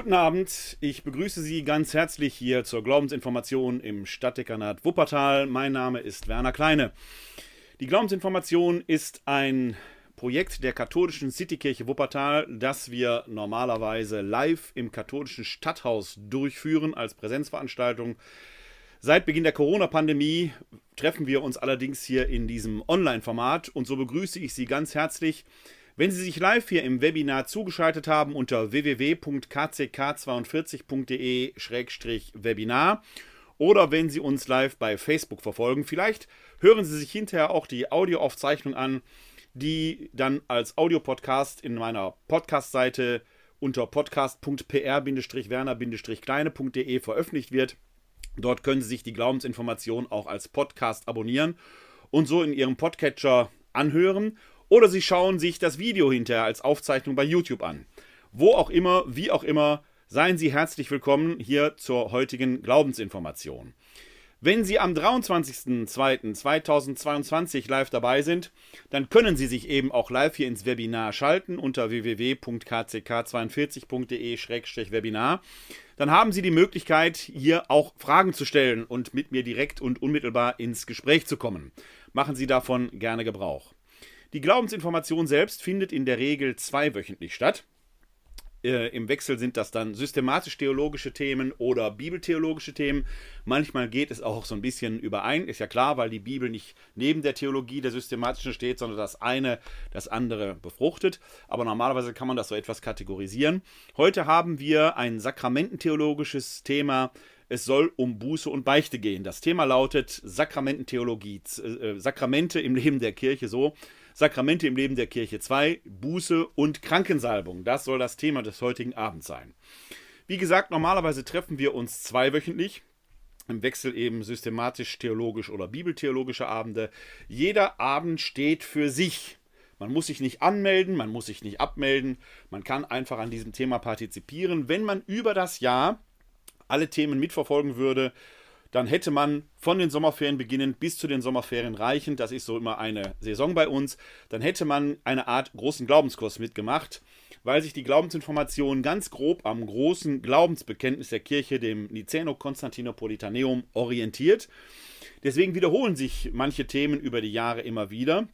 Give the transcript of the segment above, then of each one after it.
Guten Abend, ich begrüße Sie ganz herzlich hier zur Glaubensinformation im Stadtdekanat Wuppertal. Mein Name ist Werner Kleine. Die Glaubensinformation ist ein Projekt der katholischen Citykirche Wuppertal, das wir normalerweise live im katholischen Stadthaus durchführen als Präsenzveranstaltung. Seit Beginn der Corona-Pandemie treffen wir uns allerdings hier in diesem Online-Format und so begrüße ich Sie ganz herzlich wenn Sie sich live hier im Webinar zugeschaltet haben unter www.kck42.de-webinar oder wenn Sie uns live bei Facebook verfolgen, vielleicht hören Sie sich hinterher auch die Audioaufzeichnung an, die dann als Audiopodcast in meiner Podcast-Seite unter podcast.pr-werner-kleine.de veröffentlicht wird. Dort können Sie sich die Glaubensinformation auch als Podcast abonnieren und so in Ihrem Podcatcher anhören oder Sie schauen sich das Video hinterher als Aufzeichnung bei YouTube an. Wo auch immer, wie auch immer, seien Sie herzlich willkommen hier zur heutigen Glaubensinformation. Wenn Sie am 23.02.2022 live dabei sind, dann können Sie sich eben auch live hier ins Webinar schalten unter www.kck42.de-webinar. Dann haben Sie die Möglichkeit, hier auch Fragen zu stellen und mit mir direkt und unmittelbar ins Gespräch zu kommen. Machen Sie davon gerne Gebrauch. Die Glaubensinformation selbst findet in der Regel zweiwöchentlich statt. Äh, Im Wechsel sind das dann systematisch-theologische Themen oder bibeltheologische Themen. Manchmal geht es auch so ein bisschen überein, ist ja klar, weil die Bibel nicht neben der Theologie der systematischen steht, sondern das eine das andere befruchtet. Aber normalerweise kann man das so etwas kategorisieren. Heute haben wir ein sakramententheologisches Thema. Es soll um Buße und Beichte gehen. Das Thema lautet Sakramententheologie, äh, Sakramente im Leben der Kirche so. Sakramente im Leben der Kirche 2, Buße und Krankensalbung. Das soll das Thema des heutigen Abends sein. Wie gesagt, normalerweise treffen wir uns zweiwöchentlich. Im Wechsel eben systematisch-theologisch oder bibeltheologische Abende. Jeder Abend steht für sich. Man muss sich nicht anmelden, man muss sich nicht abmelden. Man kann einfach an diesem Thema partizipieren. Wenn man über das Jahr alle Themen mitverfolgen würde, dann hätte man von den Sommerferien beginnend bis zu den Sommerferien reichend, das ist so immer eine Saison bei uns, dann hätte man eine Art großen Glaubenskurs mitgemacht, weil sich die Glaubensinformation ganz grob am großen Glaubensbekenntnis der Kirche, dem Niceno-Konstantinopolitaneum, orientiert. Deswegen wiederholen sich manche Themen über die Jahre immer wieder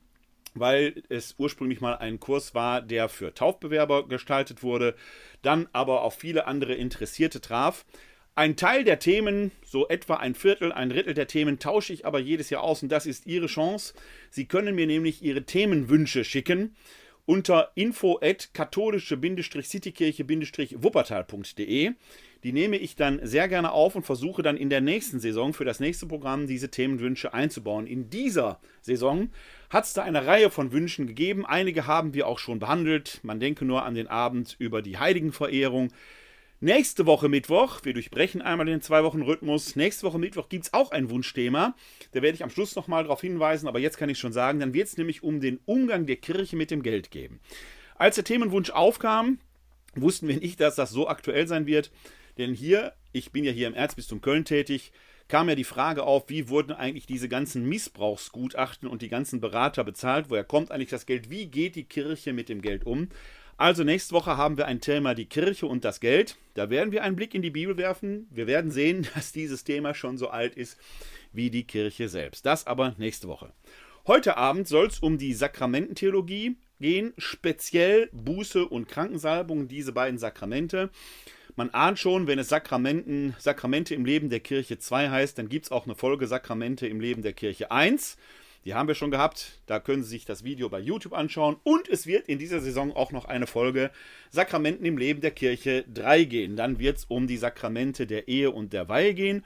weil es ursprünglich mal ein Kurs war, der für Taufbewerber gestaltet wurde, dann aber auf viele andere Interessierte traf. Ein Teil der Themen, so etwa ein Viertel, ein Drittel der Themen, tausche ich aber jedes Jahr aus und das ist Ihre Chance. Sie können mir nämlich Ihre Themenwünsche schicken unter info at katholische-citykirche-wuppertal.de. Die nehme ich dann sehr gerne auf und versuche dann in der nächsten Saison für das nächste Programm diese Themenwünsche einzubauen. In dieser Saison hat es da eine Reihe von Wünschen gegeben. Einige haben wir auch schon behandelt. Man denke nur an den Abend über die Heiligenverehrung. Nächste Woche Mittwoch, wir durchbrechen einmal den Zwei-Wochen-Rhythmus. Nächste Woche Mittwoch gibt es auch ein Wunschthema. Da werde ich am Schluss nochmal darauf hinweisen, aber jetzt kann ich schon sagen, dann wird es nämlich um den Umgang der Kirche mit dem Geld gehen. Als der Themenwunsch aufkam, wussten wir nicht, dass das so aktuell sein wird. Denn hier, ich bin ja hier im Erzbistum Köln tätig, kam ja die Frage auf, wie wurden eigentlich diese ganzen Missbrauchsgutachten und die ganzen Berater bezahlt? Woher kommt eigentlich das Geld? Wie geht die Kirche mit dem Geld um? Also nächste Woche haben wir ein Thema die Kirche und das Geld. Da werden wir einen Blick in die Bibel werfen. Wir werden sehen, dass dieses Thema schon so alt ist wie die Kirche selbst. Das aber nächste Woche. Heute Abend soll es um die Sakramententheologie gehen, speziell Buße und Krankensalbung, diese beiden Sakramente. Man ahnt schon, wenn es Sakramenten, Sakramente im Leben der Kirche 2 heißt, dann gibt es auch eine Folge Sakramente im Leben der Kirche 1. Die haben wir schon gehabt. Da können Sie sich das Video bei YouTube anschauen. Und es wird in dieser Saison auch noch eine Folge Sakramenten im Leben der Kirche 3 gehen. Dann wird es um die Sakramente der Ehe und der Weihe gehen.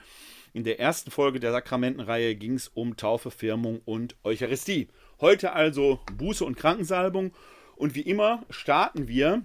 In der ersten Folge der Sakramentenreihe ging es um Taufe, Firmung und Eucharistie. Heute also Buße und Krankensalbung. Und wie immer starten wir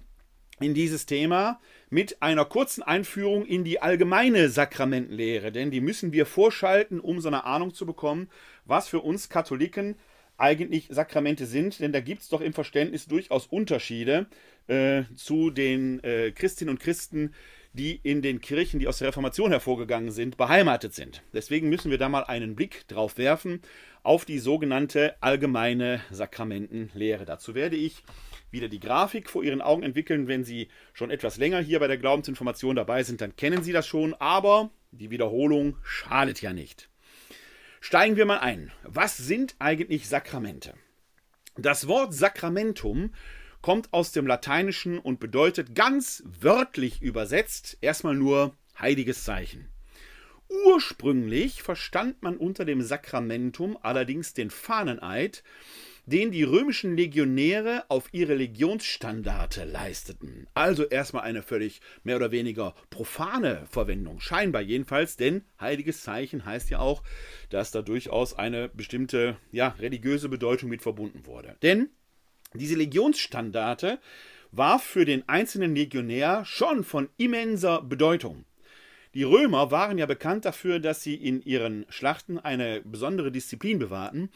in dieses Thema mit einer kurzen Einführung in die allgemeine Sakramentenlehre, denn die müssen wir vorschalten, um so eine Ahnung zu bekommen, was für uns Katholiken eigentlich Sakramente sind, denn da gibt es doch im Verständnis durchaus Unterschiede äh, zu den äh, Christinnen und Christen, die in den Kirchen, die aus der Reformation hervorgegangen sind, beheimatet sind. Deswegen müssen wir da mal einen Blick drauf werfen auf die sogenannte allgemeine Sakramentenlehre. Dazu werde ich wieder die Grafik vor Ihren Augen entwickeln. Wenn Sie schon etwas länger hier bei der Glaubensinformation dabei sind, dann kennen Sie das schon, aber die Wiederholung schadet ja nicht. Steigen wir mal ein. Was sind eigentlich Sakramente? Das Wort Sakramentum kommt aus dem Lateinischen und bedeutet ganz wörtlich übersetzt erstmal nur heiliges Zeichen. Ursprünglich verstand man unter dem Sakramentum allerdings den Fahneneid, den die römischen Legionäre auf ihre Legionsstandarte leisteten. Also erstmal eine völlig mehr oder weniger profane Verwendung, scheinbar jedenfalls, denn heiliges Zeichen heißt ja auch, dass da durchaus eine bestimmte ja, religiöse Bedeutung mit verbunden wurde. Denn diese Legionsstandarte war für den einzelnen Legionär schon von immenser Bedeutung. Die Römer waren ja bekannt dafür, dass sie in ihren Schlachten eine besondere Disziplin bewahrten.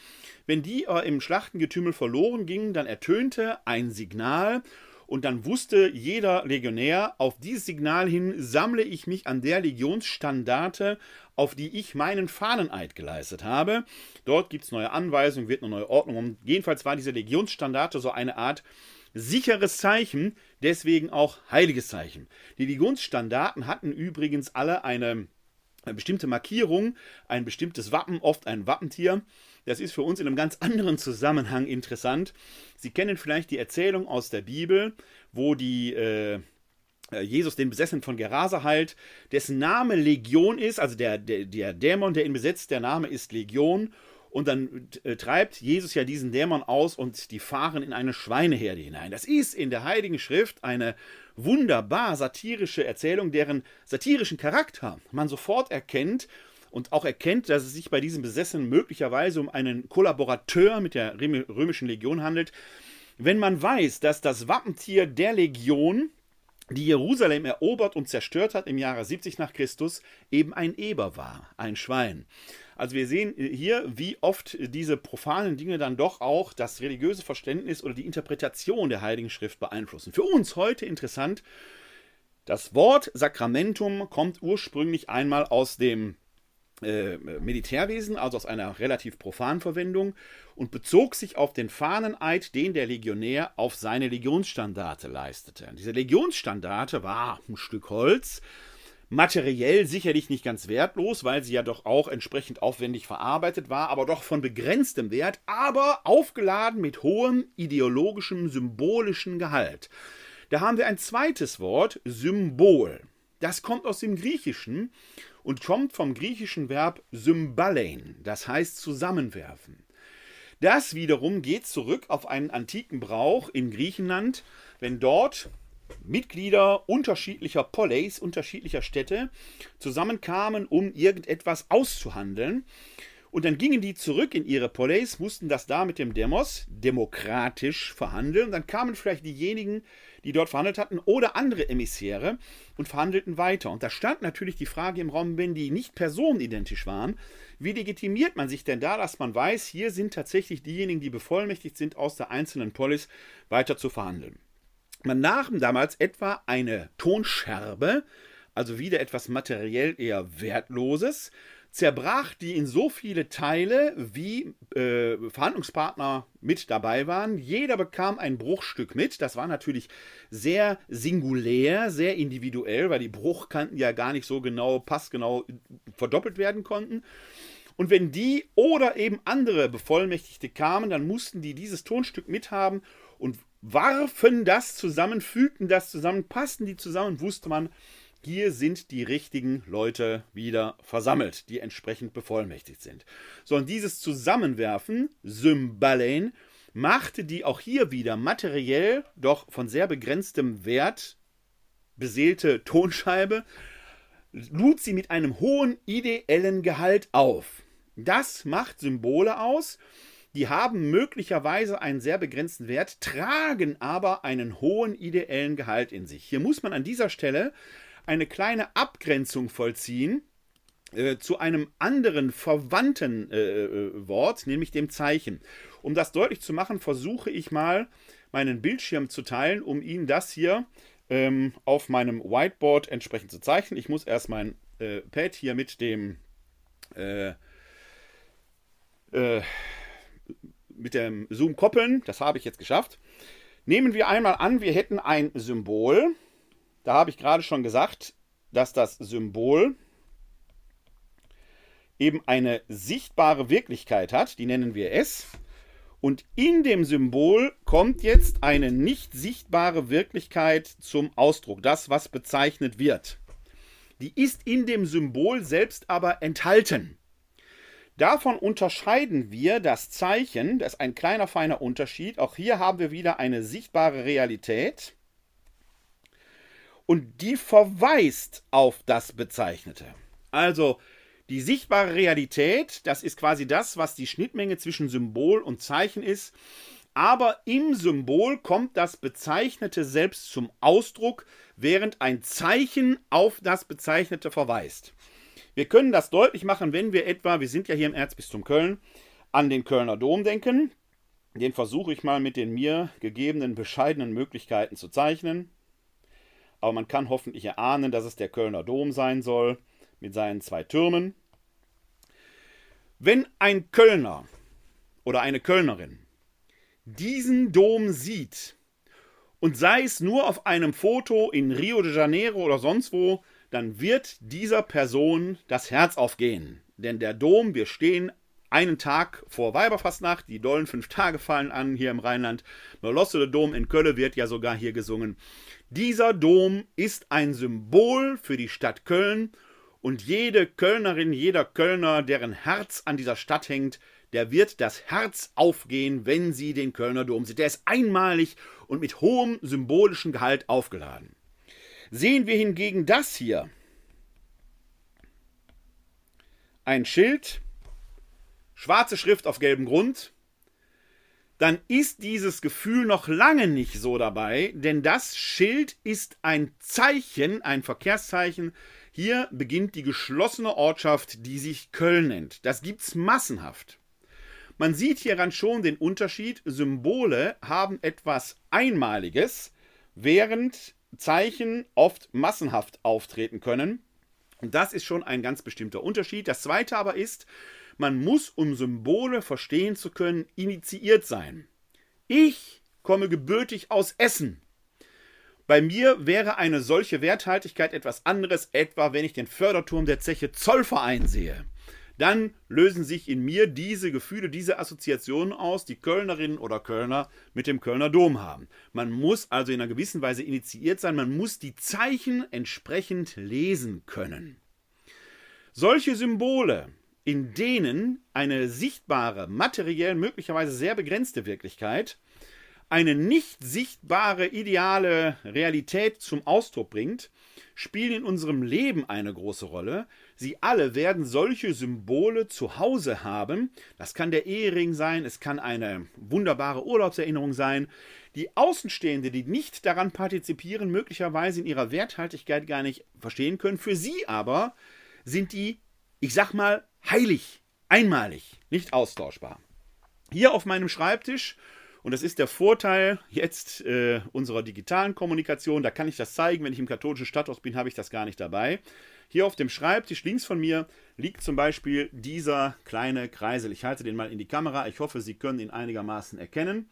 Wenn die aber im Schlachtengetümmel verloren gingen, dann ertönte ein Signal und dann wusste jeder Legionär, auf dieses Signal hin sammle ich mich an der Legionsstandarte, auf die ich meinen Fahneneid geleistet habe. Dort gibt es neue Anweisungen, wird eine neue Ordnung. Und jedenfalls war diese Legionsstandarte so eine Art sicheres Zeichen, deswegen auch heiliges Zeichen. Die Legonsstandarten hatten übrigens alle eine, eine bestimmte Markierung, ein bestimmtes Wappen, oft ein Wappentier. Das ist für uns in einem ganz anderen Zusammenhang interessant. Sie kennen vielleicht die Erzählung aus der Bibel, wo die äh, äh Jesus den Besessenen von Gerasa heilt, dessen Name Legion ist, also der, der, der Dämon, der ihn besetzt, der Name ist Legion und dann äh, treibt Jesus ja diesen Dämon aus und die fahren in eine Schweineherde hinein. Das ist in der Heiligen Schrift eine wunderbar satirische Erzählung, deren satirischen Charakter man sofort erkennt und auch erkennt, dass es sich bei diesem Besessenen möglicherweise um einen Kollaborateur mit der römischen Legion handelt. Wenn man weiß, dass das Wappentier der Legion die Jerusalem erobert und zerstört hat im Jahre 70 nach Christus, eben ein Eber war, ein Schwein. Also wir sehen hier, wie oft diese profanen Dinge dann doch auch das religiöse Verständnis oder die Interpretation der Heiligen Schrift beeinflussen. Für uns heute interessant, das Wort Sakramentum kommt ursprünglich einmal aus dem äh, Militärwesen, also aus einer relativ profanen Verwendung, und bezog sich auf den Fahneneid, den der Legionär auf seine Legionsstandarte leistete. Diese Legionsstandarte war ein Stück Holz, materiell sicherlich nicht ganz wertlos, weil sie ja doch auch entsprechend aufwendig verarbeitet war, aber doch von begrenztem Wert, aber aufgeladen mit hohem ideologischem, symbolischen Gehalt. Da haben wir ein zweites Wort, Symbol. Das kommt aus dem Griechischen und kommt vom griechischen Verb symbalein, das heißt zusammenwerfen. Das wiederum geht zurück auf einen antiken Brauch in Griechenland, wenn dort Mitglieder unterschiedlicher Poleis, unterschiedlicher Städte zusammenkamen, um irgendetwas auszuhandeln. Und dann gingen die zurück in ihre Poleis, mussten das da mit dem Demos demokratisch verhandeln. Dann kamen vielleicht diejenigen, die dort verhandelt hatten, oder andere Emissäre und verhandelten weiter. Und da stand natürlich die Frage im Raum, wenn die nicht personenidentisch waren, wie legitimiert man sich denn da, dass man weiß, hier sind tatsächlich diejenigen, die bevollmächtigt sind, aus der einzelnen Polis weiter zu verhandeln? Man nahm damals etwa eine Tonscherbe, also wieder etwas materiell eher Wertloses, zerbrach die in so viele Teile, wie äh, Verhandlungspartner mit dabei waren. Jeder bekam ein Bruchstück mit. Das war natürlich sehr singulär, sehr individuell, weil die Bruchkanten ja gar nicht so genau, passgenau verdoppelt werden konnten. Und wenn die oder eben andere Bevollmächtigte kamen, dann mussten die dieses Tonstück mithaben und warfen das zusammen, fügten das zusammen, passten die zusammen, wusste man, hier sind die richtigen Leute wieder versammelt, die entsprechend bevollmächtigt sind. So, und dieses Zusammenwerfen, Symbalein, machte die auch hier wieder materiell, doch von sehr begrenztem Wert beseelte Tonscheibe, lud sie mit einem hohen ideellen Gehalt auf. Das macht Symbole aus, die haben möglicherweise einen sehr begrenzten Wert, tragen aber einen hohen ideellen Gehalt in sich. Hier muss man an dieser Stelle eine kleine Abgrenzung vollziehen äh, zu einem anderen verwandten äh, äh, Wort, nämlich dem Zeichen. Um das deutlich zu machen, versuche ich mal meinen Bildschirm zu teilen, um Ihnen das hier ähm, auf meinem Whiteboard entsprechend zu zeichnen. Ich muss erst mein äh, Pad hier mit dem äh, äh, mit dem Zoom koppeln. Das habe ich jetzt geschafft. Nehmen wir einmal an, wir hätten ein Symbol. Da habe ich gerade schon gesagt, dass das Symbol eben eine sichtbare Wirklichkeit hat, die nennen wir S. Und in dem Symbol kommt jetzt eine nicht sichtbare Wirklichkeit zum Ausdruck, das, was bezeichnet wird. Die ist in dem Symbol selbst aber enthalten. Davon unterscheiden wir das Zeichen, das ist ein kleiner feiner Unterschied. Auch hier haben wir wieder eine sichtbare Realität. Und die verweist auf das Bezeichnete. Also die sichtbare Realität, das ist quasi das, was die Schnittmenge zwischen Symbol und Zeichen ist. Aber im Symbol kommt das Bezeichnete selbst zum Ausdruck, während ein Zeichen auf das Bezeichnete verweist. Wir können das deutlich machen, wenn wir etwa, wir sind ja hier im Erzbistum Köln, an den Kölner Dom denken. Den versuche ich mal mit den mir gegebenen bescheidenen Möglichkeiten zu zeichnen. Aber man kann hoffentlich erahnen, dass es der Kölner Dom sein soll, mit seinen zwei Türmen. Wenn ein Kölner oder eine Kölnerin diesen Dom sieht, und sei es nur auf einem Foto in Rio de Janeiro oder sonst wo, dann wird dieser Person das Herz aufgehen. Denn der Dom, wir stehen einen Tag vor Weiberfastnacht, die dollen fünf Tage fallen an hier im Rheinland. Molosse der Dom in Köln wird ja sogar hier gesungen. Dieser Dom ist ein Symbol für die Stadt Köln und jede Kölnerin, jeder Kölner, deren Herz an dieser Stadt hängt, der wird das Herz aufgehen, wenn sie den Kölner Dom sieht. Der ist einmalig und mit hohem symbolischen Gehalt aufgeladen. Sehen wir hingegen das hier. Ein Schild, schwarze Schrift auf gelbem Grund, dann ist dieses Gefühl noch lange nicht so dabei, denn das Schild ist ein Zeichen, ein Verkehrszeichen, hier beginnt die geschlossene Ortschaft, die sich Köln nennt. Das gibt's massenhaft. Man sieht hieran schon den Unterschied. Symbole haben etwas Einmaliges, während Zeichen oft massenhaft auftreten können. Und das ist schon ein ganz bestimmter Unterschied. Das zweite aber ist, man muss, um Symbole verstehen zu können, initiiert sein. Ich komme gebürtig aus Essen. Bei mir wäre eine solche Werthaltigkeit etwas anderes, etwa wenn ich den Förderturm der Zeche Zollverein sehe. Dann lösen sich in mir diese Gefühle, diese Assoziationen aus, die Kölnerinnen oder Kölner mit dem Kölner Dom haben. Man muss also in einer gewissen Weise initiiert sein, man muss die Zeichen entsprechend lesen können. Solche Symbole, in denen eine sichtbare, materiell möglicherweise sehr begrenzte Wirklichkeit eine nicht sichtbare ideale Realität zum Ausdruck bringt, spielen in unserem Leben eine große Rolle. Sie alle werden solche Symbole zu Hause haben. Das kann der Ehering sein, es kann eine wunderbare Urlaubserinnerung sein. Die Außenstehende, die nicht daran partizipieren, möglicherweise in ihrer Werthaltigkeit gar nicht verstehen können. Für sie aber sind die, ich sag mal, heilig, einmalig, nicht austauschbar. Hier auf meinem Schreibtisch und das ist der Vorteil jetzt äh, unserer digitalen Kommunikation. Da kann ich das zeigen. Wenn ich im katholischen Stadthaus bin, habe ich das gar nicht dabei. Hier auf dem Schreibtisch links von mir liegt zum Beispiel dieser kleine Kreisel. Ich halte den mal in die Kamera. Ich hoffe, Sie können ihn einigermaßen erkennen.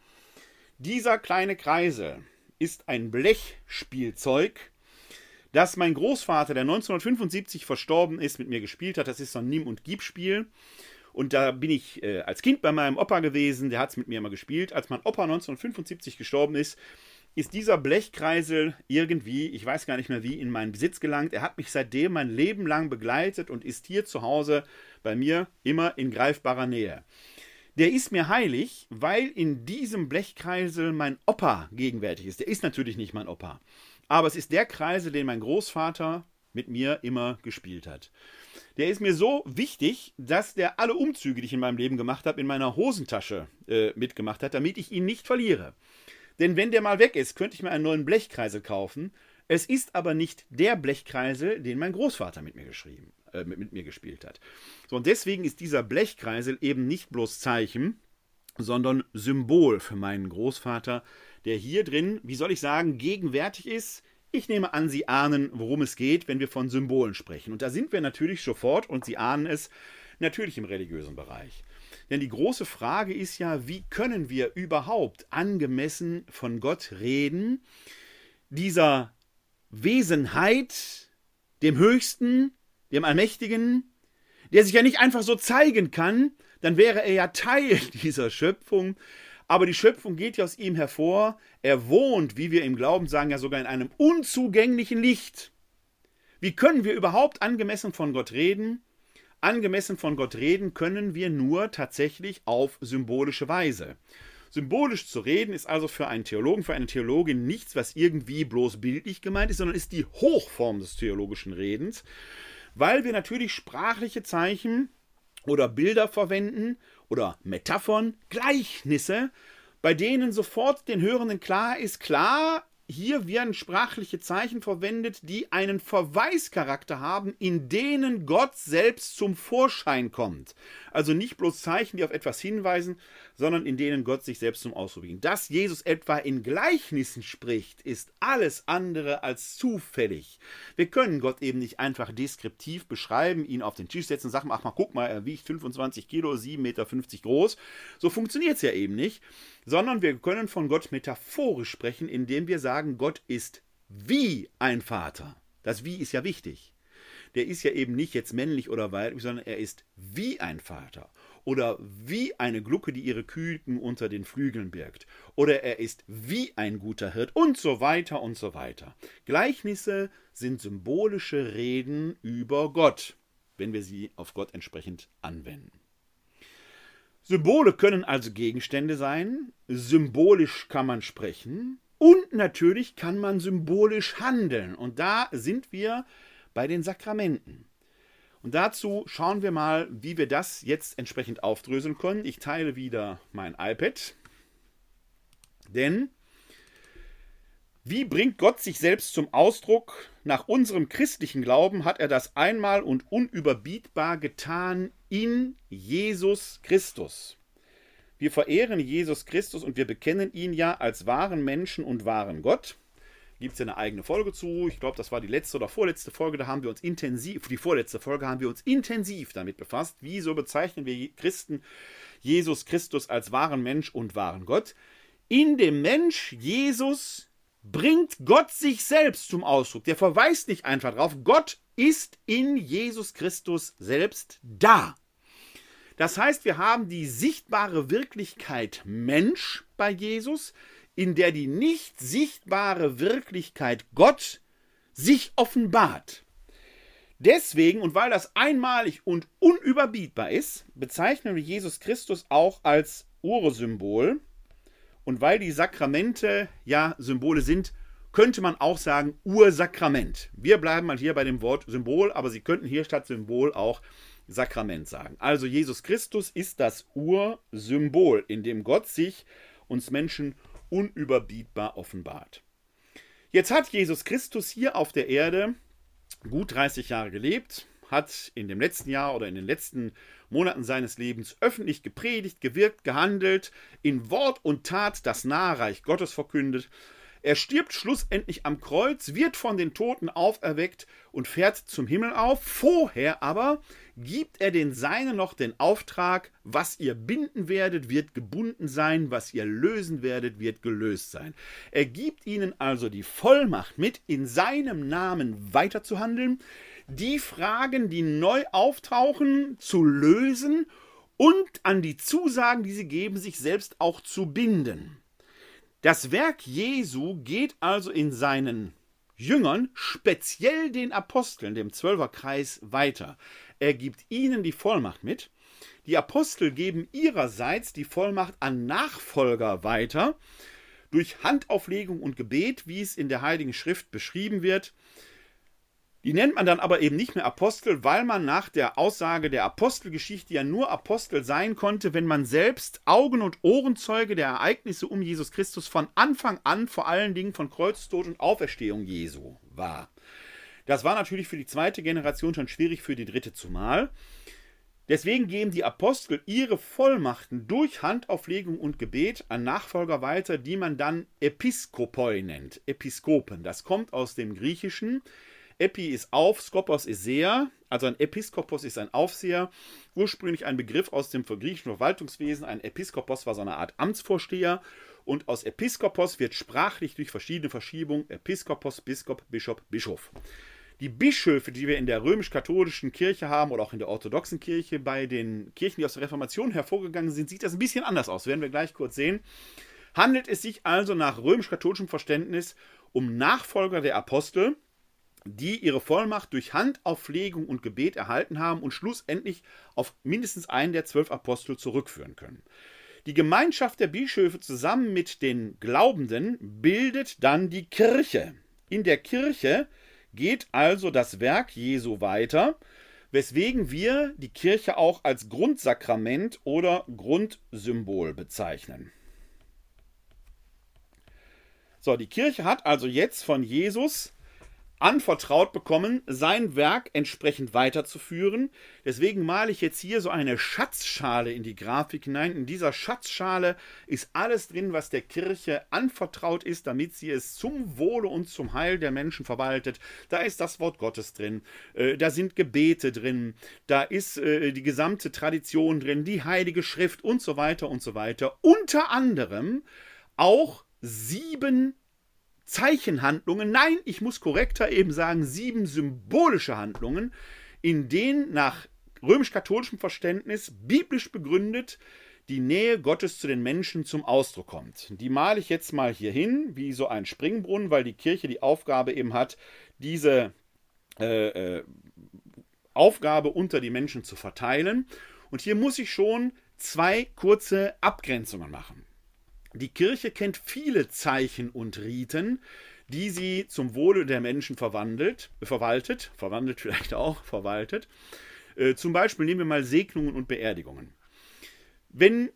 Dieser kleine Kreisel ist ein Blechspielzeug, das mein Großvater, der 1975 verstorben ist, mit mir gespielt hat. Das ist so ein Nimm- und Gib-Spiel. Und da bin ich äh, als Kind bei meinem Opa gewesen, der hat es mit mir immer gespielt. Als mein Opa 1975 gestorben ist, ist dieser Blechkreisel irgendwie, ich weiß gar nicht mehr wie, in meinen Besitz gelangt. Er hat mich seitdem mein Leben lang begleitet und ist hier zu Hause bei mir immer in greifbarer Nähe. Der ist mir heilig, weil in diesem Blechkreisel mein Opa gegenwärtig ist. Der ist natürlich nicht mein Opa. Aber es ist der Kreisel, den mein Großvater mit mir immer gespielt hat der ist mir so wichtig, dass der alle Umzüge, die ich in meinem Leben gemacht habe, in meiner Hosentasche äh, mitgemacht hat, damit ich ihn nicht verliere. Denn wenn der mal weg ist, könnte ich mir einen neuen Blechkreisel kaufen. Es ist aber nicht der Blechkreisel, den mein Großvater mit mir geschrieben, äh, mit, mit mir gespielt hat. So, und deswegen ist dieser Blechkreisel eben nicht bloß Zeichen, sondern Symbol für meinen Großvater, der hier drin, wie soll ich sagen, gegenwärtig ist, ich nehme an, Sie ahnen, worum es geht, wenn wir von Symbolen sprechen. Und da sind wir natürlich sofort, und Sie ahnen es, natürlich im religiösen Bereich. Denn die große Frage ist ja, wie können wir überhaupt angemessen von Gott reden, dieser Wesenheit, dem Höchsten, dem Allmächtigen, der sich ja nicht einfach so zeigen kann, dann wäre er ja Teil dieser Schöpfung. Aber die Schöpfung geht ja aus ihm hervor. Er wohnt, wie wir im Glauben sagen, ja sogar in einem unzugänglichen Licht. Wie können wir überhaupt angemessen von Gott reden? Angemessen von Gott reden können wir nur tatsächlich auf symbolische Weise. Symbolisch zu reden ist also für einen Theologen, für eine Theologin nichts, was irgendwie bloß bildlich gemeint ist, sondern ist die Hochform des theologischen Redens, weil wir natürlich sprachliche Zeichen oder Bilder verwenden oder Metaphern, Gleichnisse, bei denen sofort den Hörenden klar ist, klar, hier werden sprachliche Zeichen verwendet, die einen Verweischarakter haben, in denen Gott selbst zum Vorschein kommt. Also nicht bloß Zeichen, die auf etwas hinweisen, sondern in denen Gott sich selbst zum Ausdruck bringt. Dass Jesus etwa in Gleichnissen spricht, ist alles andere als zufällig. Wir können Gott eben nicht einfach deskriptiv beschreiben, ihn auf den Tisch setzen und sagen, ach mal, guck mal, er wiegt 25 Kilo, 7,50 Meter groß. So funktioniert es ja eben nicht sondern wir können von Gott metaphorisch sprechen, indem wir sagen, Gott ist wie ein Vater. Das Wie ist ja wichtig. Der ist ja eben nicht jetzt männlich oder weiblich, sondern er ist wie ein Vater. Oder wie eine Glucke, die ihre Küken unter den Flügeln birgt. Oder er ist wie ein guter Hirt und so weiter und so weiter. Gleichnisse sind symbolische Reden über Gott, wenn wir sie auf Gott entsprechend anwenden. Symbole können also Gegenstände sein, symbolisch kann man sprechen und natürlich kann man symbolisch handeln. Und da sind wir bei den Sakramenten. Und dazu schauen wir mal, wie wir das jetzt entsprechend aufdröseln können. Ich teile wieder mein iPad. Denn wie bringt Gott sich selbst zum Ausdruck? Nach unserem christlichen Glauben hat er das einmal und unüberbietbar getan in Jesus Christus. Wir verehren Jesus Christus und wir bekennen ihn ja als wahren Menschen und wahren Gott. Gibt es ja eine eigene Folge zu. Ich glaube, das war die letzte oder vorletzte Folge. Da haben wir uns intensiv, die vorletzte Folge haben wir uns intensiv damit befasst. Wieso bezeichnen wir Christen Jesus Christus als wahren Mensch und wahren Gott? In dem Mensch Jesus bringt Gott sich selbst zum Ausdruck. Der verweist nicht einfach darauf. Gott ist in Jesus Christus selbst da. Das heißt, wir haben die sichtbare Wirklichkeit Mensch bei Jesus, in der die nicht sichtbare Wirklichkeit Gott sich offenbart. Deswegen und weil das einmalig und unüberbietbar ist, bezeichnen wir Jesus Christus auch als Ursymbol. Und weil die Sakramente ja Symbole sind, könnte man auch sagen Ursakrament. Wir bleiben mal hier bei dem Wort Symbol, aber Sie könnten hier statt Symbol auch Sakrament sagen. Also Jesus Christus ist das Ursymbol, in dem Gott sich uns Menschen unüberbietbar offenbart. Jetzt hat Jesus Christus hier auf der Erde gut 30 Jahre gelebt, hat in dem letzten Jahr oder in den letzten Monaten seines Lebens öffentlich gepredigt, gewirkt, gehandelt, in Wort und Tat das Nahreich Gottes verkündet er stirbt schlussendlich am Kreuz, wird von den Toten auferweckt und fährt zum Himmel auf. Vorher aber gibt er den Seinen noch den Auftrag, was ihr binden werdet, wird gebunden sein, was ihr lösen werdet, wird gelöst sein. Er gibt ihnen also die Vollmacht mit, in seinem Namen weiterzuhandeln, die Fragen, die neu auftauchen, zu lösen und an die Zusagen, die sie geben, sich selbst auch zu binden. Das Werk Jesu geht also in seinen Jüngern, speziell den Aposteln, dem Zwölferkreis, weiter. Er gibt ihnen die Vollmacht mit. Die Apostel geben ihrerseits die Vollmacht an Nachfolger weiter. Durch Handauflegung und Gebet, wie es in der Heiligen Schrift beschrieben wird, die nennt man dann aber eben nicht mehr Apostel, weil man nach der Aussage der Apostelgeschichte ja nur Apostel sein konnte, wenn man selbst Augen- und Ohrenzeuge der Ereignisse um Jesus Christus von Anfang an, vor allen Dingen von Kreuztod und Auferstehung Jesu war. Das war natürlich für die zweite Generation schon schwierig, für die dritte zumal. Deswegen geben die Apostel ihre Vollmachten durch Handauflegung und Gebet an Nachfolger weiter, die man dann Episkopoi nennt, Episkopen. Das kommt aus dem Griechischen Epi ist auf, Skopos ist Seher. Also ein Episkopos ist ein Aufseher. Ursprünglich ein Begriff aus dem griechischen Verwaltungswesen. Ein Episkopos war so eine Art Amtsvorsteher. Und aus Episkopos wird sprachlich durch verschiedene Verschiebungen Episkopos, Biskop, Bischof, Bischof. Die Bischöfe, die wir in der römisch-katholischen Kirche haben oder auch in der orthodoxen Kirche, bei den Kirchen, die aus der Reformation hervorgegangen sind, sieht das ein bisschen anders aus. Werden wir gleich kurz sehen. Handelt es sich also nach römisch-katholischem Verständnis um Nachfolger der Apostel, die ihre Vollmacht durch Handauflegung und Gebet erhalten haben und schlussendlich auf mindestens einen der zwölf Apostel zurückführen können. Die Gemeinschaft der Bischöfe zusammen mit den Glaubenden bildet dann die Kirche. In der Kirche geht also das Werk Jesu weiter, weswegen wir die Kirche auch als Grundsakrament oder Grundsymbol bezeichnen. So, die Kirche hat also jetzt von Jesus anvertraut bekommen, sein Werk entsprechend weiterzuführen. Deswegen male ich jetzt hier so eine Schatzschale in die Grafik hinein. In dieser Schatzschale ist alles drin, was der Kirche anvertraut ist, damit sie es zum Wohle und zum Heil der Menschen verwaltet. Da ist das Wort Gottes drin, äh, da sind Gebete drin, da ist äh, die gesamte Tradition drin, die Heilige Schrift und so weiter und so weiter. Unter anderem auch sieben Zeichenhandlungen, nein, ich muss korrekter eben sagen, sieben symbolische Handlungen, in denen nach römisch-katholischem Verständnis biblisch begründet die Nähe Gottes zu den Menschen zum Ausdruck kommt. Die male ich jetzt mal hier hin, wie so ein Springbrunnen, weil die Kirche die Aufgabe eben hat, diese äh, äh, Aufgabe unter die Menschen zu verteilen. Und hier muss ich schon zwei kurze Abgrenzungen machen. Die Kirche kennt viele Zeichen und Riten, die sie zum Wohle der Menschen verwandelt, verwaltet, verwandelt vielleicht auch, verwaltet. Äh, zum Beispiel nehmen wir mal Segnungen und Beerdigungen. Wenn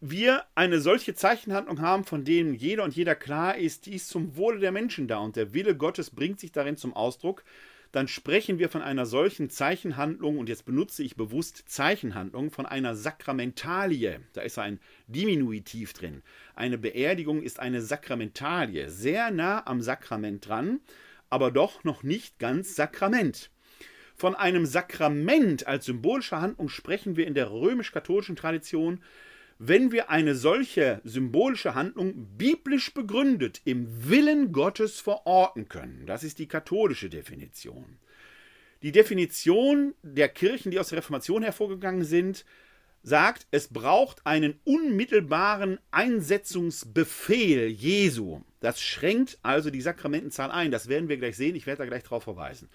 wir eine solche Zeichenhandlung haben, von denen jeder und jeder klar ist, die ist zum Wohle der Menschen da und der Wille Gottes bringt sich darin zum Ausdruck, dann sprechen wir von einer solchen Zeichenhandlung, und jetzt benutze ich bewusst Zeichenhandlung, von einer Sakramentalie. Da ist ein Diminutiv drin. Eine Beerdigung ist eine Sakramentalie, sehr nah am Sakrament dran, aber doch noch nicht ganz Sakrament. Von einem Sakrament als symbolischer Handlung sprechen wir in der römisch-katholischen Tradition wenn wir eine solche symbolische Handlung biblisch begründet im Willen Gottes verorten können. Das ist die katholische Definition. Die Definition der Kirchen, die aus der Reformation hervorgegangen sind, sagt, es braucht einen unmittelbaren Einsetzungsbefehl Jesu. Das schränkt also die Sakramentenzahl ein. Das werden wir gleich sehen. Ich werde da gleich darauf verweisen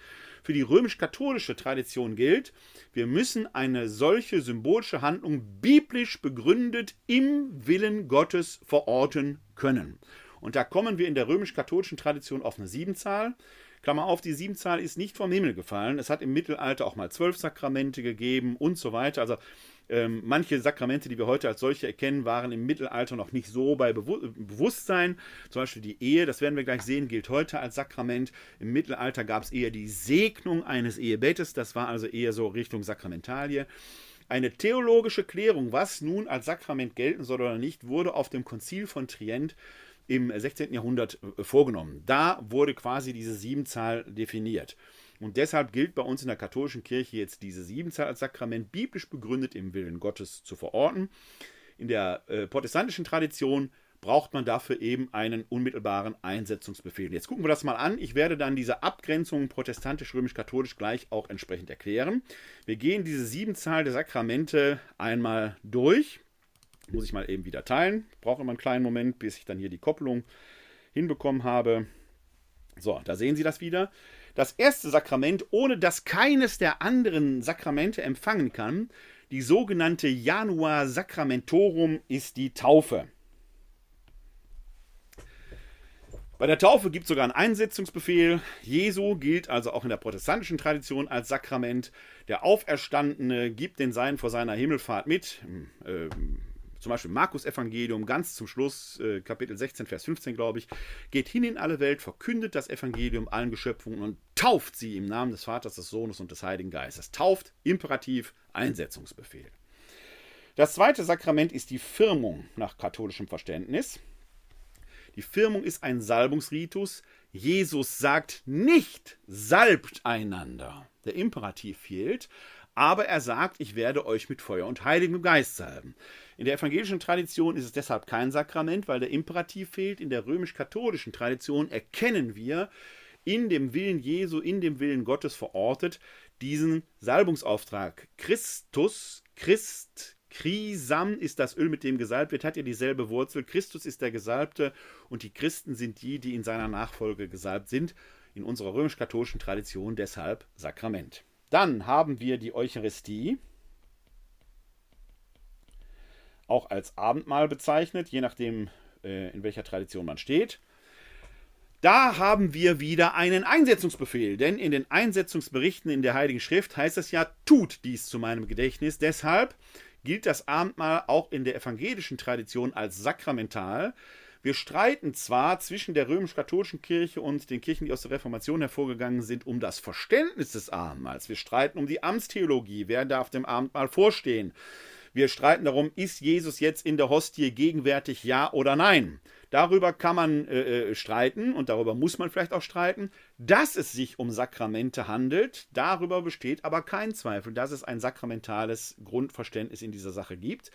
für die römisch-katholische Tradition gilt, wir müssen eine solche symbolische Handlung biblisch begründet im Willen Gottes verorten können. Und da kommen wir in der römisch-katholischen Tradition auf eine Siebenzahl. Klammer auf, die Siebenzahl ist nicht vom Himmel gefallen. Es hat im Mittelalter auch mal zwölf Sakramente gegeben und so weiter. Also ähm, manche Sakramente, die wir heute als solche erkennen, waren im Mittelalter noch nicht so bei Bewu Bewusstsein. Zum Beispiel die Ehe, das werden wir gleich sehen, gilt heute als Sakrament. Im Mittelalter gab es eher die Segnung eines Ehebettes, das war also eher so Richtung Sakramentalie. Eine theologische Klärung, was nun als Sakrament gelten soll oder nicht, wurde auf dem Konzil von Trient im 16. Jahrhundert äh, vorgenommen. Da wurde quasi diese Siebenzahl definiert. Und deshalb gilt bei uns in der katholischen Kirche jetzt diese Siebenzahl als Sakrament biblisch begründet im Willen Gottes zu verorten. In der äh, protestantischen Tradition braucht man dafür eben einen unmittelbaren Einsetzungsbefehl. Jetzt gucken wir das mal an. Ich werde dann diese Abgrenzung protestantisch-römisch-katholisch gleich auch entsprechend erklären. Wir gehen diese Siebenzahl der Sakramente einmal durch. Muss ich mal eben wieder teilen. Brauche immer einen kleinen Moment, bis ich dann hier die Kopplung hinbekommen habe. So, da sehen Sie das wieder. Das erste Sakrament, ohne dass keines der anderen Sakramente empfangen kann, die sogenannte Janua Sacramentorum, ist die Taufe. Bei der Taufe gibt es sogar einen Einsetzungsbefehl. Jesu gilt also auch in der protestantischen Tradition als Sakrament. Der Auferstandene gibt den Sein vor seiner Himmelfahrt mit. Äh, zum Beispiel Markus Evangelium, ganz zum Schluss, äh, Kapitel 16, Vers 15, glaube ich, geht hin in alle Welt, verkündet das Evangelium allen Geschöpfen und tauft sie im Namen des Vaters, des Sohnes und des Heiligen Geistes. Tauft, Imperativ, Einsetzungsbefehl. Das zweite Sakrament ist die Firmung nach katholischem Verständnis. Die Firmung ist ein Salbungsritus, Jesus sagt nicht, salbt einander. Der Imperativ fehlt, aber er sagt, ich werde euch mit Feuer und Heiligem Geist salben. In der evangelischen Tradition ist es deshalb kein Sakrament, weil der Imperativ fehlt. In der römisch-katholischen Tradition erkennen wir in dem Willen Jesu, in dem Willen Gottes verortet, diesen Salbungsauftrag. Christus, Christ, Krisam ist das Öl, mit dem gesalbt wird, hat ja dieselbe Wurzel. Christus ist der Gesalbte und die Christen sind die, die in seiner Nachfolge gesalbt sind. In unserer römisch-katholischen Tradition deshalb Sakrament. Dann haben wir die Eucharistie, auch als Abendmahl bezeichnet, je nachdem, äh, in welcher Tradition man steht. Da haben wir wieder einen Einsetzungsbefehl, denn in den Einsetzungsberichten in der Heiligen Schrift heißt es ja, tut dies zu meinem Gedächtnis. Deshalb gilt das Abendmahl auch in der evangelischen Tradition als sakramental. Wir streiten zwar zwischen der römisch-katholischen Kirche und den Kirchen, die aus der Reformation hervorgegangen sind, um das Verständnis des Abendmahls. Wir streiten um die Amtstheologie. Wer darf dem Abendmahl vorstehen? Wir streiten darum, ist Jesus jetzt in der Hostie gegenwärtig, ja oder nein? Darüber kann man äh, äh, streiten und darüber muss man vielleicht auch streiten. Dass es sich um Sakramente handelt, darüber besteht aber kein Zweifel, dass es ein sakramentales Grundverständnis in dieser Sache gibt.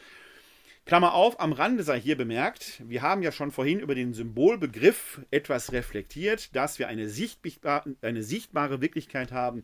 Klammer auf, am Rande sei hier bemerkt, wir haben ja schon vorhin über den Symbolbegriff etwas reflektiert, dass wir eine, sichtbar, eine sichtbare Wirklichkeit haben,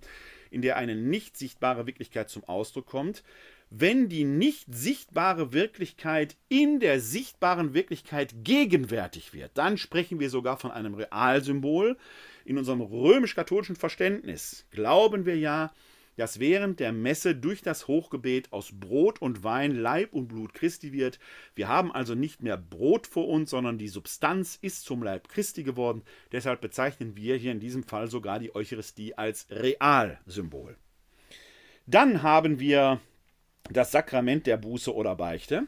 in der eine nicht sichtbare Wirklichkeit zum Ausdruck kommt wenn die nicht sichtbare Wirklichkeit in der sichtbaren Wirklichkeit gegenwärtig wird, dann sprechen wir sogar von einem Realsymbol. In unserem römisch-katholischen Verständnis glauben wir ja, dass während der Messe durch das Hochgebet aus Brot und Wein Leib und Blut Christi wird. Wir haben also nicht mehr Brot vor uns, sondern die Substanz ist zum Leib Christi geworden. Deshalb bezeichnen wir hier in diesem Fall sogar die Eucharistie als Realsymbol. Dann haben wir das Sakrament der Buße oder Beichte.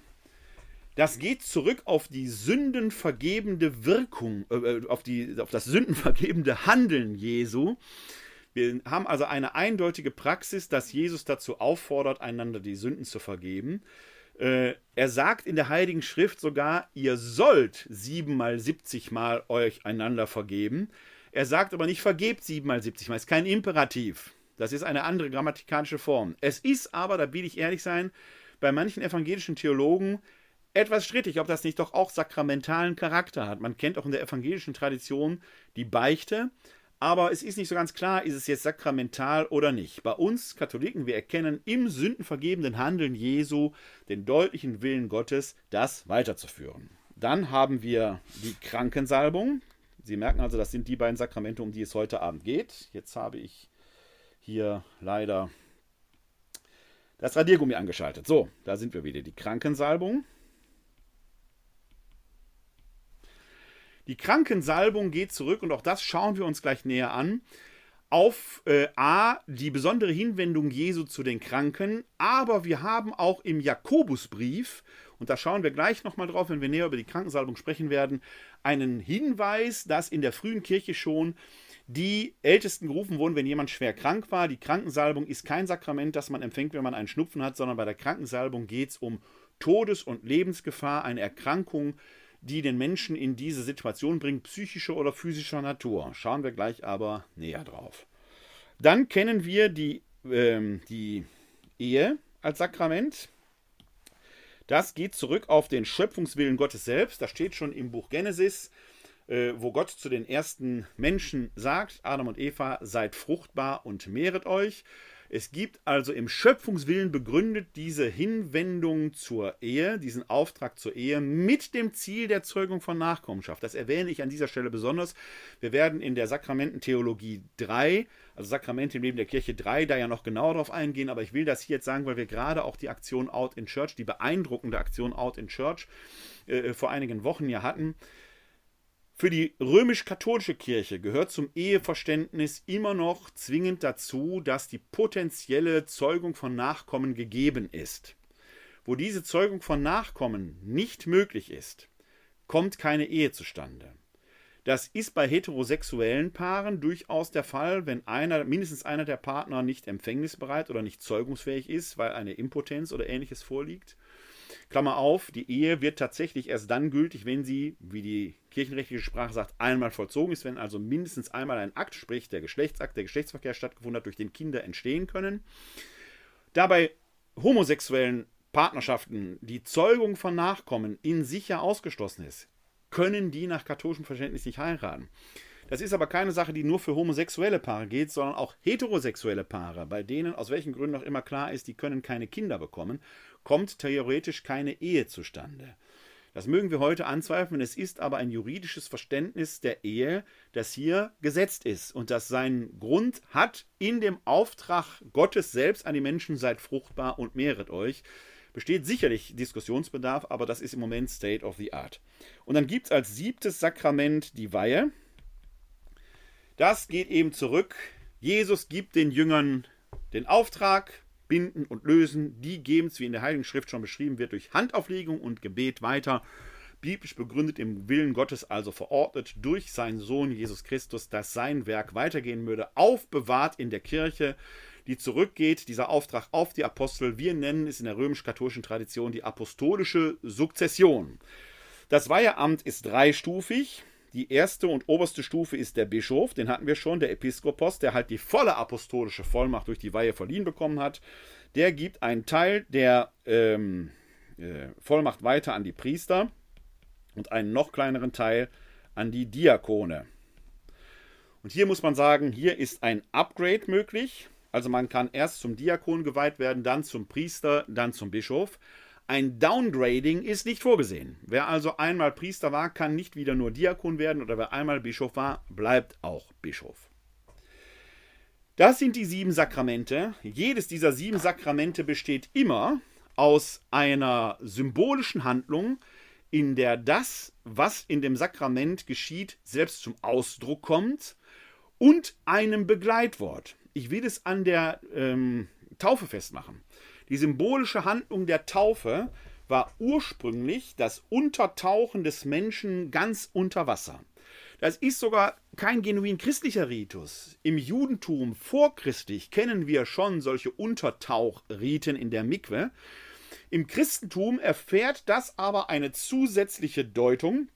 Das geht zurück auf die sündenvergebende Wirkung, äh, äh, auf, die, auf das sündenvergebende Handeln Jesu. Wir haben also eine eindeutige Praxis, dass Jesus dazu auffordert, einander die Sünden zu vergeben. Äh, er sagt in der Heiligen Schrift sogar, ihr sollt siebenmal, siebzigmal euch einander vergeben. Er sagt aber nicht, vergebt siebenmal, siebzigmal. Ist kein Imperativ. Das ist eine andere grammatikalische Form. Es ist aber, da will ich ehrlich sein, bei manchen evangelischen Theologen etwas strittig, ob das nicht doch auch sakramentalen Charakter hat. Man kennt auch in der evangelischen Tradition die Beichte, aber es ist nicht so ganz klar, ist es jetzt sakramental oder nicht. Bei uns Katholiken, wir erkennen im sündenvergebenden Handeln Jesu den deutlichen Willen Gottes, das weiterzuführen. Dann haben wir die Krankensalbung. Sie merken also, das sind die beiden Sakramente, um die es heute Abend geht. Jetzt habe ich hier leider das Radiergummi angeschaltet. So, da sind wir wieder. Die Krankensalbung. Die Krankensalbung geht zurück und auch das schauen wir uns gleich näher an. Auf äh, A, die besondere Hinwendung Jesu zu den Kranken, aber wir haben auch im Jakobusbrief, und da schauen wir gleich nochmal drauf, wenn wir näher über die Krankensalbung sprechen werden, einen Hinweis, dass in der frühen Kirche schon die Ältesten gerufen wurden, wenn jemand schwer krank war. Die Krankensalbung ist kein Sakrament, das man empfängt, wenn man einen Schnupfen hat, sondern bei der Krankensalbung geht es um Todes- und Lebensgefahr, eine Erkrankung, die den Menschen in diese Situation bringt, psychischer oder physischer Natur. Schauen wir gleich aber näher drauf. Dann kennen wir die, ähm, die Ehe als Sakrament. Das geht zurück auf den Schöpfungswillen Gottes selbst. Das steht schon im Buch Genesis äh, wo Gott zu den ersten Menschen sagt, Adam und Eva, seid fruchtbar und mehret euch. Es gibt also im Schöpfungswillen begründet diese Hinwendung zur Ehe, diesen Auftrag zur Ehe mit dem Ziel der Zeugung von Nachkommenschaft. Das erwähne ich an dieser Stelle besonders. Wir werden in der Sakramententheologie 3, also Sakramente im Leben der Kirche 3, da ja noch genauer darauf eingehen, aber ich will das hier jetzt sagen, weil wir gerade auch die Aktion Out in Church, die beeindruckende Aktion Out in Church äh, vor einigen Wochen ja hatten. Für die römisch-katholische Kirche gehört zum Eheverständnis immer noch zwingend dazu, dass die potenzielle Zeugung von Nachkommen gegeben ist. Wo diese Zeugung von Nachkommen nicht möglich ist, kommt keine Ehe zustande. Das ist bei heterosexuellen Paaren durchaus der Fall, wenn einer, mindestens einer der Partner nicht empfängnisbereit oder nicht zeugungsfähig ist, weil eine Impotenz oder ähnliches vorliegt. Klammer auf, die Ehe wird tatsächlich erst dann gültig, wenn sie, wie die kirchenrechtliche Sprache sagt, einmal vollzogen ist, wenn also mindestens einmal ein Akt, sprich der Geschlechtsakt, der Geschlechtsverkehr stattgefunden hat, durch den Kinder entstehen können. Dabei homosexuellen Partnerschaften die Zeugung von Nachkommen in sich ja ausgeschlossen ist, können die nach katholischem Verständnis nicht heiraten. Das ist aber keine Sache, die nur für homosexuelle Paare geht, sondern auch heterosexuelle Paare, bei denen aus welchen Gründen auch immer klar ist, die können keine Kinder bekommen, kommt theoretisch keine Ehe zustande. Das mögen wir heute anzweifeln, es ist aber ein juridisches Verständnis der Ehe, das hier gesetzt ist und das seinen Grund hat in dem Auftrag Gottes selbst an die Menschen, seid fruchtbar und mehret euch. Besteht sicherlich Diskussionsbedarf, aber das ist im Moment State of the Art. Und dann gibt es als siebtes Sakrament die Weihe. Das geht eben zurück. Jesus gibt den Jüngern den Auftrag, binden und lösen. Die geben es, wie in der Heiligen Schrift schon beschrieben wird, durch Handauflegung und Gebet weiter. Biblisch begründet im Willen Gottes, also verordnet durch seinen Sohn Jesus Christus, dass sein Werk weitergehen würde, aufbewahrt in der Kirche, die zurückgeht, dieser Auftrag auf die Apostel. Wir nennen es in der römisch-katholischen Tradition die apostolische Sukzession. Das Weiheamt ist dreistufig. Die erste und oberste Stufe ist der Bischof, den hatten wir schon, der Episkopos, der halt die volle apostolische Vollmacht durch die Weihe verliehen bekommen hat. Der gibt einen Teil der ähm, äh, Vollmacht weiter an die Priester und einen noch kleineren Teil an die Diakone. Und hier muss man sagen, hier ist ein Upgrade möglich. Also man kann erst zum Diakon geweiht werden, dann zum Priester, dann zum Bischof. Ein Downgrading ist nicht vorgesehen. Wer also einmal Priester war, kann nicht wieder nur Diakon werden oder wer einmal Bischof war, bleibt auch Bischof. Das sind die sieben Sakramente. Jedes dieser sieben Sakramente besteht immer aus einer symbolischen Handlung, in der das, was in dem Sakrament geschieht, selbst zum Ausdruck kommt und einem Begleitwort. Ich will es an der ähm, Taufe festmachen. Die symbolische Handlung der Taufe war ursprünglich das Untertauchen des Menschen ganz unter Wasser. Das ist sogar kein genuin christlicher Ritus. Im Judentum vorchristlich kennen wir schon solche Untertauchriten in der Mikwe. Im Christentum erfährt das aber eine zusätzliche Deutung,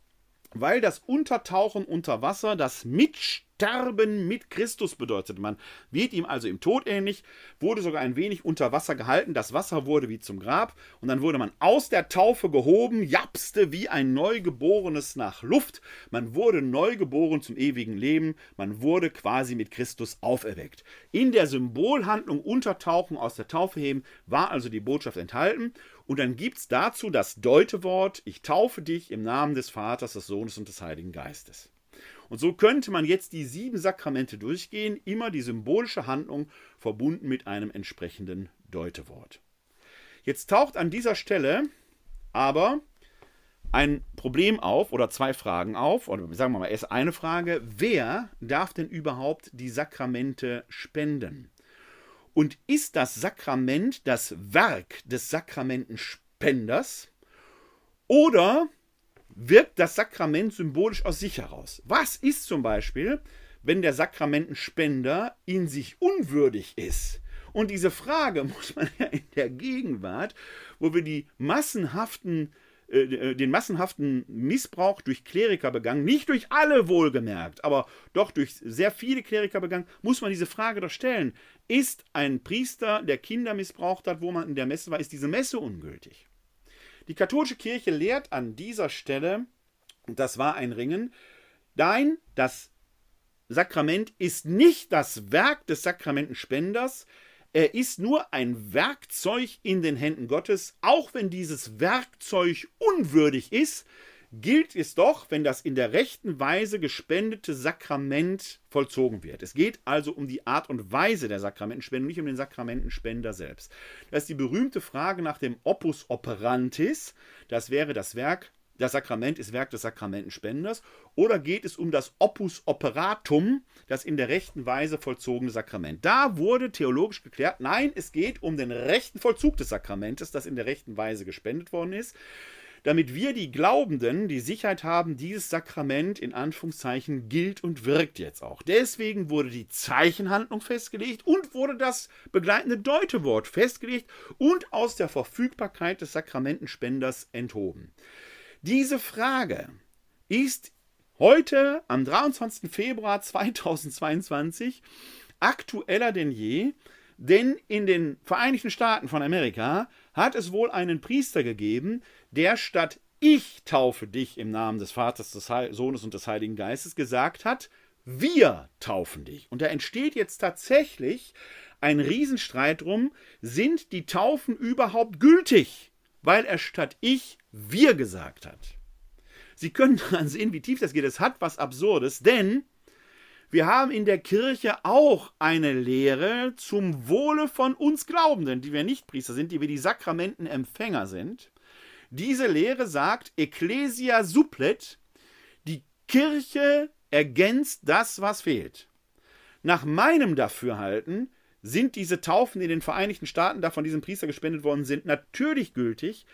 weil das Untertauchen unter Wasser das Mitstellen Sterben mit Christus bedeutet. Man wird ihm also im Tod ähnlich, wurde sogar ein wenig unter Wasser gehalten, das Wasser wurde wie zum Grab und dann wurde man aus der Taufe gehoben, japste wie ein Neugeborenes nach Luft. Man wurde neugeboren zum ewigen Leben, man wurde quasi mit Christus auferweckt. In der Symbolhandlung Untertauchen aus der Taufe heben war also die Botschaft enthalten und dann gibt es dazu das Deutewort, ich taufe dich im Namen des Vaters, des Sohnes und des Heiligen Geistes. Und so könnte man jetzt die sieben Sakramente durchgehen, immer die symbolische Handlung verbunden mit einem entsprechenden Deutewort. Jetzt taucht an dieser Stelle aber ein Problem auf oder zwei Fragen auf, oder sagen wir mal erst eine Frage, wer darf denn überhaupt die Sakramente spenden? Und ist das Sakrament das Werk des Sakramentenspenders oder wirkt das Sakrament symbolisch aus sich heraus. Was ist zum Beispiel, wenn der Sakramentenspender in sich unwürdig ist? Und diese Frage muss man ja in der Gegenwart, wo wir die massenhaften äh, äh, den massenhaften Missbrauch durch Kleriker begangen, nicht durch alle wohlgemerkt, aber doch durch sehr viele Kleriker begangen, muss man diese Frage doch stellen. Ist ein Priester, der Kinder missbraucht hat, wo man in der Messe war, ist diese Messe ungültig? Die katholische Kirche lehrt an dieser Stelle, und das war ein Ringen, nein, das Sakrament ist nicht das Werk des Sakramentenspenders, er ist nur ein Werkzeug in den Händen Gottes, auch wenn dieses Werkzeug unwürdig ist, gilt es doch, wenn das in der rechten Weise gespendete Sakrament vollzogen wird. Es geht also um die Art und Weise der Sakramentenspende, nicht um den Sakramentenspender selbst. Das ist die berühmte Frage nach dem Opus operantis. Das wäre das Werk, das Sakrament ist Werk des Sakramentenspenders. Oder geht es um das Opus operatum, das in der rechten Weise vollzogene Sakrament? Da wurde theologisch geklärt, nein, es geht um den rechten Vollzug des Sakramentes, das in der rechten Weise gespendet worden ist. damit wir die Glaubenden die Sicherheit haben, dieses Sakrament in Anführungszeichen gilt und wirkt jetzt auch. Deswegen wurde die Zeichenhandlung festgelegt und wurde das begleitende Deutewort festgelegt und aus der Verfügbarkeit des Sakramentenspenders enthoben. Diese Frage ist heute am 23. Februar 2022 aktueller denn je, denn in den Vereinigten Staaten von Amerika hat es wohl einen Priester gegeben, der statt ich taufe dich im Namen des Vaters, des Sohnes und des Heiligen Geistes gesagt hat, wir taufen dich. Und da entsteht jetzt tatsächlich ein Riesenstreit drum, sind die Taufen überhaupt gültig? Weil er statt ich wir gesagt hat. Sie können dann sehen, wie tief das geht. Es hat was Absurdes, denn wir haben in der Kirche auch eine Lehre zum Wohle von uns Glaubenden, die wir nicht Priester sind, die wir die Sakramentenempfänger sind. Diese Lehre sagt, Ecclesia supplet, die Kirche ergänzt das, was fehlt. Nach meinem Dafürhalten sind diese Taufen in den Vereinigten Staaten, da von diesem Priester gespendet worden sind, natürlich gültig,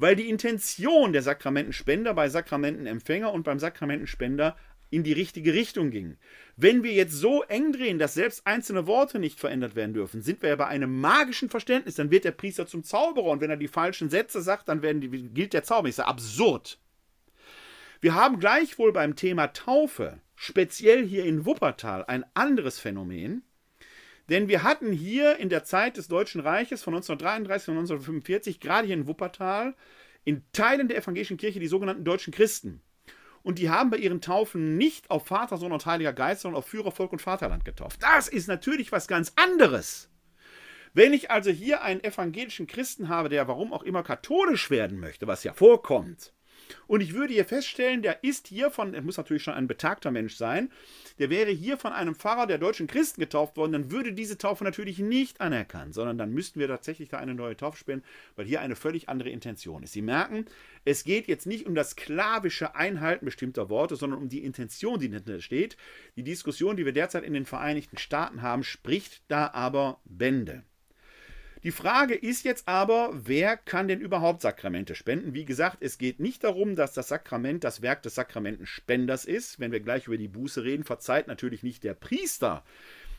weil die Intention der Sakramentenspender bei Sakramentenempfänger und beim Sakramentenspender in die richtige Richtung ging. Wenn wir jetzt so eng drehen, dass selbst einzelne Worte nicht verändert werden dürfen, sind wir ja bei einem magischen Verständnis. Dann wird der Priester zum Zauberer und wenn er die falschen Sätze sagt, dann die, gilt der Zauber. Ist ja absurd. Wir haben gleichwohl beim Thema Taufe, speziell hier in Wuppertal, ein anderes Phänomen. Denn wir hatten hier in der Zeit des Deutschen Reiches von 1933 und 1945, gerade hier in Wuppertal, in Teilen der evangelischen Kirche die sogenannten deutschen Christen und die haben bei ihren Taufen nicht auf Vater, Sohn und Heiliger Geist, sondern auf Führer, Volk und Vaterland getauft. Das ist natürlich was ganz anderes. Wenn ich also hier einen evangelischen Christen habe, der warum auch immer katholisch werden möchte, was ja vorkommt, und ich würde hier feststellen, der ist hier von, er muss natürlich schon ein betagter Mensch sein, der wäre hier von einem Pfarrer der deutschen Christen getauft worden, dann würde diese Taufe natürlich nicht anerkannt, sondern dann müssten wir tatsächlich da eine neue Taufe spenden, weil hier eine völlig andere Intention ist. Sie merken, es geht jetzt nicht um das sklavische Einhalten bestimmter Worte, sondern um die Intention, die dahinter steht. Die Diskussion, die wir derzeit in den Vereinigten Staaten haben, spricht da aber Bände. Die Frage ist jetzt aber, wer kann denn überhaupt Sakramente spenden? Wie gesagt, es geht nicht darum, dass das Sakrament das Werk des Sakramentenspenders ist. Wenn wir gleich über die Buße reden, verzeiht natürlich nicht der Priester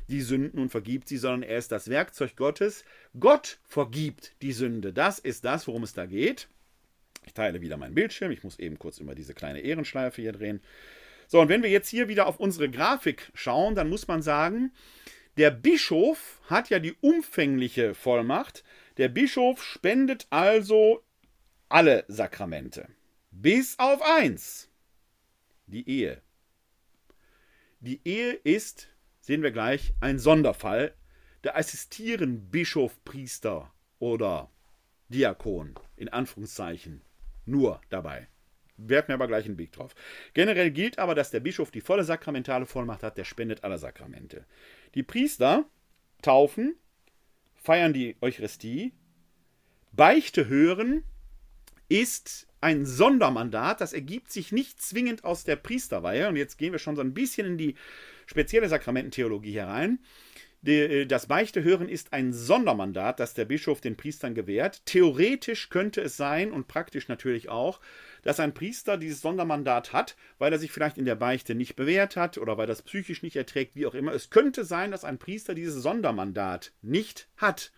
die Sünden und vergibt sie, sondern er ist das Werkzeug Gottes. Gott vergibt die Sünde. Das ist das, worum es da geht. Ich teile wieder meinen Bildschirm. Ich muss eben kurz über diese kleine Ehrenschleife hier drehen. So, und wenn wir jetzt hier wieder auf unsere Grafik schauen, dann muss man sagen, der Bischof hat ja die umfängliche Vollmacht. Der Bischof spendet also alle Sakramente. Bis auf eins. Die Ehe. Die Ehe ist, sehen wir gleich, ein Sonderfall. Da assistieren Bischof, Priester oder Diakon in Anführungszeichen nur dabei. Werfen wir aber gleich einen Blick drauf. Generell gilt aber, dass der Bischof die volle sakramentale Vollmacht hat, der spendet alle Sakramente. Die Priester taufen, feiern die Eucharistie, Beichte hören ist ein Sondermandat, das ergibt sich nicht zwingend aus der Priesterweihe. Und jetzt gehen wir schon so ein bisschen in die spezielle Sakramententheologie herein. Äh, das Beichtehören ist ein Sondermandat, das der Bischof den Priestern gewährt. Theoretisch könnte es sein und praktisch natürlich auch, dass ein Priester dieses Sondermandat hat, weil er sich vielleicht in der Beichte nicht bewährt hat oder weil das psychisch nicht erträgt, wie auch immer. Es könnte sein, dass ein Priester dieses Sondermandat nicht hat.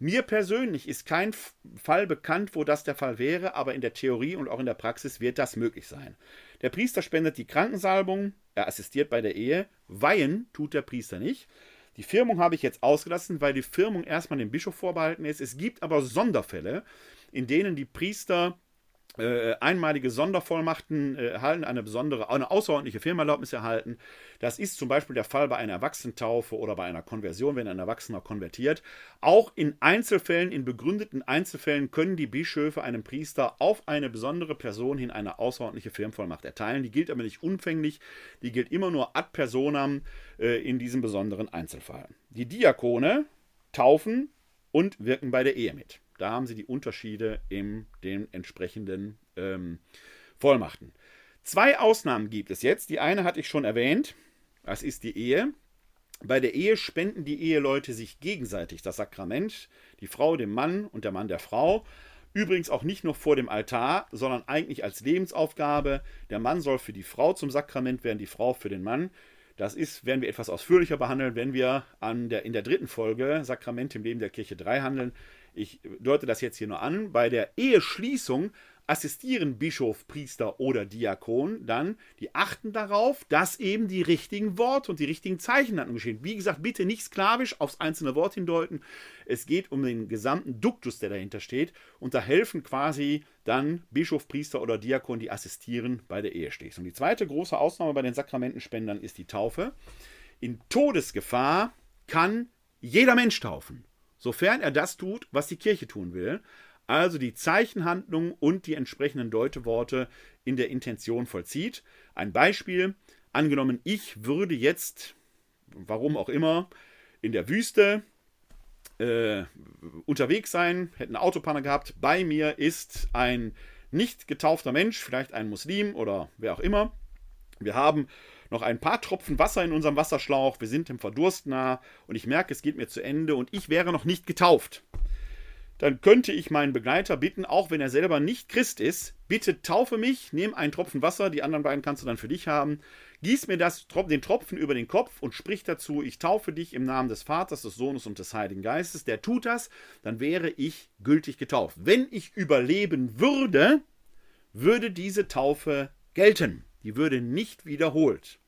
Mir persönlich ist kein Fall bekannt, wo das der Fall wäre, aber in der Theorie und auch in der Praxis wird das möglich sein. Der Priester spendet die Krankensalbung, er assistiert bei der Ehe, weihen tut der Priester nicht. Die Firmung habe ich jetzt ausgelassen, weil die Firmung erstmal dem Bischof vorbehalten ist. Es gibt aber Sonderfälle, in denen die Priester äh, einmalige Sondervollmachten äh, erhalten, eine besondere, eine außerordentliche Firmenerlaubnis erhalten. Das ist zum Beispiel der Fall bei einer Erwachsenentaufe oder bei einer Konversion, wenn ein Erwachsener konvertiert. Auch in Einzelfällen, in begründeten Einzelfällen können die Bischöfe einem Priester auf eine besondere Person hin eine außerordentliche Firmenvollmacht erteilen. Die gilt aber nicht umfänglich, die gilt immer nur ad personam äh, in diesem besonderen Einzelfall. Die Diakone taufen und wirken bei der Ehe mit. Da haben sie die Unterschiede in den entsprechenden ähm, Vollmachten. Zwei Ausnahmen gibt es jetzt. Die eine hatte ich schon erwähnt. Das ist die Ehe. Bei der Ehe spenden die Eheleute sich gegenseitig das Sakrament, die Frau dem Mann und der Mann der Frau. Übrigens auch nicht nur vor dem Altar, sondern eigentlich als Lebensaufgabe. Der Mann soll für die Frau zum Sakrament werden, die Frau für den Mann. Das ist, werden wir etwas ausführlicher behandeln, wenn wir an der, in der dritten Folge Sakramente im Leben der Kirche 3 handeln. Ich deute das jetzt hier nur an. Bei der Eheschließung assistieren Bischof, Priester oder Diakon dann, die achten darauf, dass eben die richtigen Worte und die richtigen Zeichenhandlungen geschehen. Wie gesagt, bitte nicht sklavisch aufs einzelne Wort hindeuten. Es geht um den gesamten Duktus, der dahinter steht. Und da helfen quasi dann Bischof, Priester oder Diakon, die assistieren bei der Eheschließung. Die zweite große Ausnahme bei den Sakramentenspendern ist die Taufe. In Todesgefahr kann jeder Mensch taufen, sofern er das tut, was die Kirche tun will also die Zeichenhandlung und die entsprechenden Deuteworte in der Intention vollzieht. Ein Beispiel, angenommen, ich würde jetzt, warum auch immer, in der Wüste äh, unterwegs sein, hätte eine Autopanne gehabt, bei mir ist ein nicht getaufter Mensch, vielleicht ein Muslim oder wer auch immer. Wir haben noch ein paar Tropfen Wasser in unserem Wasserschlauch, wir sind dem Verdurst nah und ich merke, es geht mir zu Ende und ich wäre noch nicht getauft dann könnte ich meinen Begleiter bitten, auch wenn er selber nicht Christ ist, bitte taufe mich, nimm einen Tropfen Wasser, die anderen beiden kannst du dann für dich haben, gieß mir das, den Tropfen über den Kopf und sprich dazu, ich taufe dich im Namen des Vaters, des Sohnes und des Heiligen Geistes. Der tut das, dann wäre ich gültig getauft. Wenn ich überleben würde, würde diese Taufe gelten. Die würde nicht wiederholt.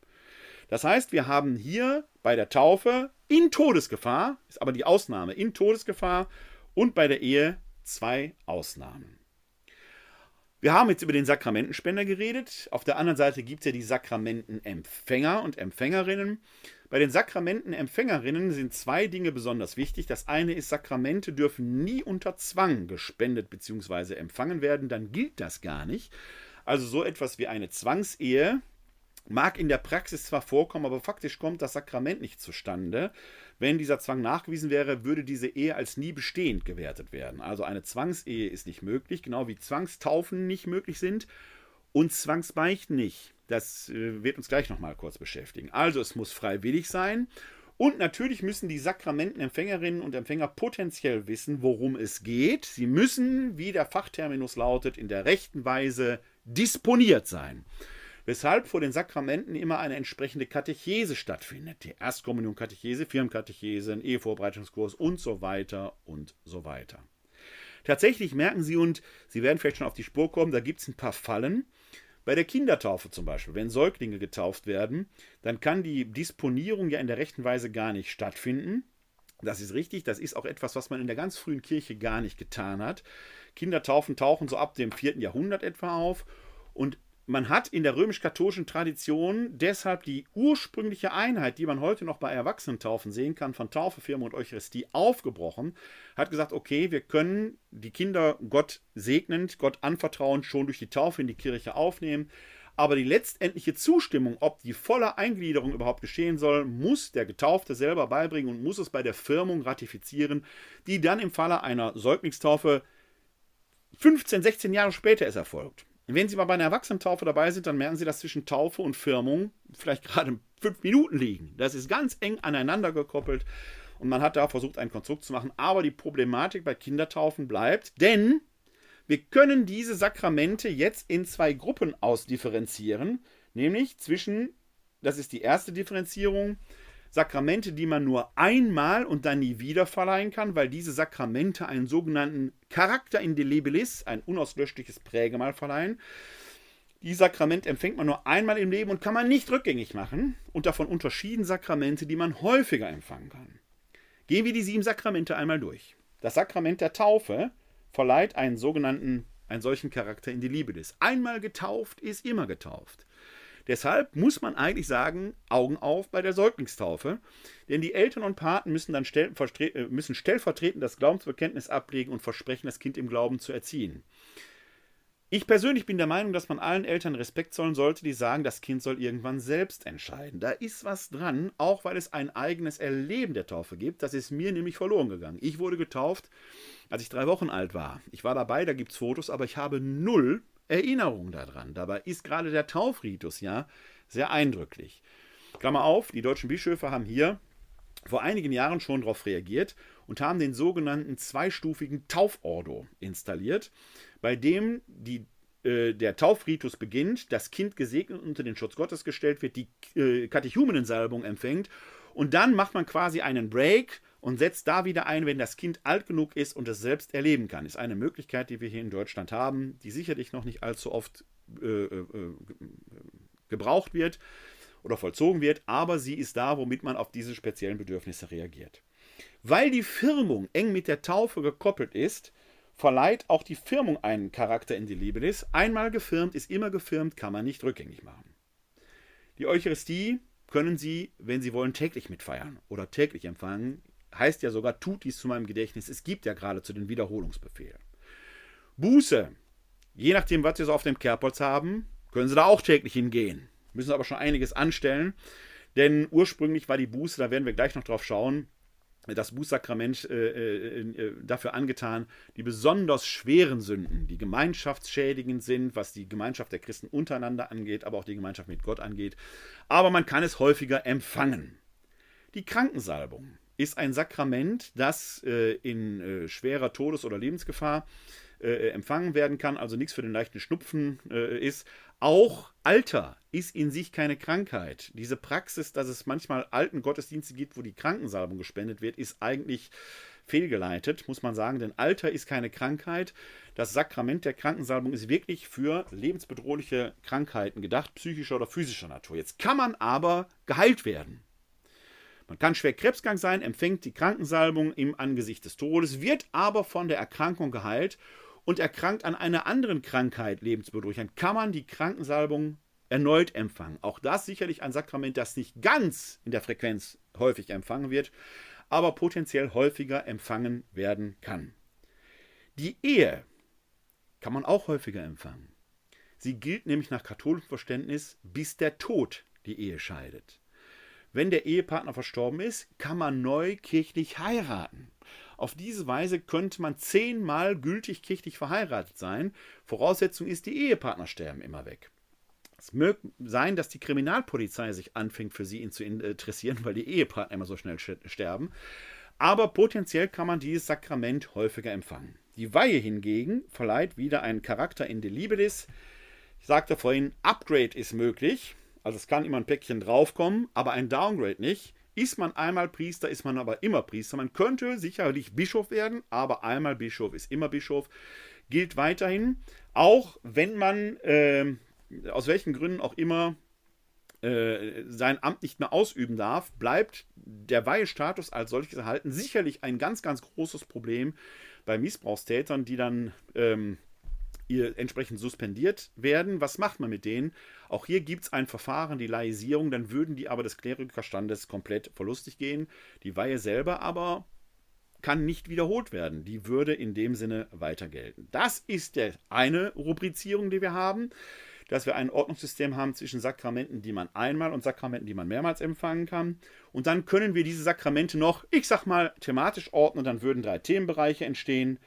Das heißt, wir haben hier bei der Taufe in Todesgefahr, ist aber die Ausnahme, in Todesgefahr und bei der Ehe zwei Ausnahmen. Wir haben jetzt über den Sakramentenspender geredet. Auf der anderen Seite gibt es ja die Sakramentenempfänger und Empfängerinnen. Bei den Sakramentenempfängerinnen sind zwei Dinge besonders wichtig. Das eine ist, Sakramente dürfen nie unter Zwang gespendet bzw. empfangen werden, dann gilt das gar nicht. Also so etwas wie eine Zwangsehe mag in der Praxis zwar vorkommen, aber faktisch kommt das Sakrament nicht zustande. Wenn dieser Zwang nachgewiesen wäre, würde diese Ehe als nie bestehend gewertet werden. Also eine Zwangsehe ist nicht möglich, genau wie Zwangstaufen nicht möglich sind und Zwangsbeichten nicht. Das äh, wird uns gleich nochmal kurz beschäftigen. Also es muss freiwillig sein und natürlich müssen die Sakramentenempfängerinnen und Empfänger potenziell wissen, worum es geht. Sie müssen, wie der Fachterminus lautet, in der rechten Weise disponiert sein weshalb vor den Sakramenten immer eine entsprechende Katechese stattfindet. Die Erstkommunion-Katechese, Firmenkatechese, ein Ehevorbereitungskurs und so weiter und so weiter. Tatsächlich merken Sie, und Sie werden vielleicht schon auf die Spur kommen, da gibt es ein paar Fallen. Bei der Kindertaufe zum Beispiel, wenn Säuglinge getauft werden, dann kann die Disponierung ja in der rechten Weise gar nicht stattfinden. Das ist richtig, das ist auch etwas, was man in der ganz frühen Kirche gar nicht getan hat. Kindertaufen tauchen so ab dem 4. Jahrhundert etwa auf und man hat in der römisch-katholischen Tradition deshalb die ursprüngliche Einheit, die man heute noch bei Erwachsenentaufen sehen kann, von Taufe, Firma und Eucharistie aufgebrochen, hat gesagt, okay, wir können die Kinder Gott segnend, Gott anvertrauend schon durch die Taufe in die Kirche aufnehmen. Aber die letztendliche Zustimmung, ob die volle Eingliederung überhaupt geschehen soll, muss der Getaufte selber beibringen und muss es bei der Firmung ratifizieren, die dann im Falle einer Säuglingstaufe 15, 16 Jahre später erst erfolgt. Wenn Sie mal bei einer Erwachsenentaufe dabei sind, dann merken Sie, dass zwischen Taufe und Firmung vielleicht gerade fünf Minuten liegen. Das ist ganz eng aneinander gekoppelt und man hat da versucht, ein Konstrukt zu machen. Aber die Problematik bei Kindertaufen bleibt, denn wir können diese Sakramente jetzt in zwei Gruppen ausdifferenzieren, nämlich zwischen, das ist die erste Differenzierung, Sakramente, die man nur einmal und dann nie wieder verleihen kann, weil diese Sakramente einen sogenannten Charakter indelebilis, ein unauslöschliches Prägemal verleihen. Die Sakrament empfängt man nur einmal im Leben und kann man nicht rückgängig machen. Und davon unterschieden Sakramente, die man häufiger empfangen kann. Gehen wir die sieben Sakramente einmal durch. Das Sakrament der Taufe verleiht einen sogenannten, einen solchen Charakter indelebilis. Einmal getauft ist immer getauft. Deshalb muss man eigentlich sagen, Augen auf bei der Säuglingstaufe. Denn die Eltern und Paten müssen dann stell, äh, müssen stellvertretend das Glaubensbekenntnis ablegen und versprechen, das Kind im Glauben zu erziehen. Ich persönlich bin der Meinung, dass man allen Eltern Respekt zollen sollte, die sagen, das Kind soll irgendwann selbst entscheiden. Da ist was dran, auch weil es ein eigenes Erleben der Taufe gibt. Das ist mir nämlich verloren gegangen. Ich wurde getauft, als ich drei Wochen alt war. Ich war dabei, da gibt es Fotos, aber ich habe null Erinnerung daran. Dabei ist gerade der Taufritus ja sehr eindrücklich. Klammer auf, die deutschen Bischöfe haben hier vor einigen Jahren schon darauf reagiert und haben den sogenannten zweistufigen Taufordo installiert, bei dem die, äh, der Taufritus beginnt, das Kind gesegnet unter den Schutz Gottes gestellt wird, die äh, Katechumenensalbung empfängt und dann macht man quasi einen Break und setzt da wieder ein, wenn das Kind alt genug ist und es selbst erleben kann. Ist eine Möglichkeit, die wir hier in Deutschland haben, die sicherlich noch nicht allzu oft äh, äh, äh gebraucht wird oder vollzogen wird, aber sie ist da, womit man auf diese speziellen Bedürfnisse reagiert. Weil die Firmung eng mit der Taufe gekoppelt ist, verleiht auch die Firmung einen Charakter in die Libelis. Einmal gefirmt ist immer gefirmt, kann man nicht rückgängig machen. Die Eucharistie können Sie, wenn Sie wollen, täglich mitfeiern oder täglich empfangen. Heißt ja sogar, tut dies zu meinem Gedächtnis. Es gibt ja geradezu den Wiederholungsbefehl. Buße, je nachdem, was Sie so auf dem Kerbholz haben, können Sie da auch täglich hingehen. Müssen aber schon einiges anstellen. Denn ursprünglich war die Buße, da werden wir gleich noch drauf schauen, das Bußsakrament äh, äh, äh, dafür angetan, die besonders schweren Sünden, die gemeinschaftsschädigend sind, was die Gemeinschaft der Christen untereinander angeht, aber auch die Gemeinschaft mit Gott angeht. Aber man kann es häufiger empfangen. Die Krankensalbung ist ein Sakrament, das äh, in äh, schwerer Todes- oder Lebensgefahr äh, empfangen werden kann, also nichts für den leichten Schnupfen ist, auch Alter ist in sich keine Krankheit. Diese Praxis, dass es manchmal alten Gottesdienste gibt, wo die Krankensalbung gespendet wird, ist eigentlich fehlgeleitet, muss man sagen, denn Alter ist keine Krankheit. Das Sakrament der Krankensalbung ist wirklich für lebensbedrohliche Krankheiten gedacht, psychischer oder physischer Natur. Jetzt kann man aber geheilt werden. Man kann schwer krebskrank sein, empfängt die Krankensalbung im Angesicht des Todes, wird aber von der Erkrankung geheilt und erkrankt an einer anderen Krankheit lebensbedrohlich, dann kann man die Krankensalbung erneut empfangen. Auch das sicherlich ein Sakrament, das nicht ganz in der Frequenz häufig empfangen wird, aber potenziell häufiger empfangen werden kann. Die Ehe kann man auch häufiger empfangen. Sie gilt nämlich nach katholischem Verständnis, bis der Tod die Ehe scheidet. Wenn der Ehepartner verstorben ist, kann man neu kirchlich heiraten. Auf diese Weise könnte man zehnmal gültig kirchlich verheiratet sein. Voraussetzung ist, die Ehepartner sterben immer weg. Es mag sein, dass die Kriminalpolizei sich anfängt, für sie zu interessieren, weil die Ehepartner immer so schnell sterben. Aber potenziell kann man dieses Sakrament häufiger empfangen. Die Weihe hingegen verleiht wieder einen Charakter in de Libelis. Ich sagte vorhin, Upgrade ist möglich. Also es kann immer ein Päckchen draufkommen, aber ein Downgrade nicht. Ist man einmal Priester, ist man aber immer Priester. Man könnte sicherlich Bischof werden, aber einmal Bischof ist immer Bischof. Gilt weiterhin, auch wenn man äh, aus welchen Gründen auch immer äh, sein Amt nicht mehr ausüben darf, bleibt der Weihestatus als solches erhalten. Sicherlich ein ganz, ganz großes Problem bei Missbrauchstätern, die dann ähm, ihr entsprechend suspendiert werden. Was macht man mit denen? Auch hier gibt es ein Verfahren, die Laisierung, dann würden die aber des Klerikerstandes komplett verlustig gehen. Die Weihe selber aber kann nicht wiederholt werden. Die würde in dem Sinne weiter gelten. Das ist der eine Rubrizierung, die wir haben, dass wir ein Ordnungssystem haben zwischen Sakramenten, die man einmal und Sakramenten, die man mehrmals empfangen kann. Und dann können wir diese Sakramente noch, ich sag mal, thematisch ordnen. Dann würden drei Themenbereiche entstehen.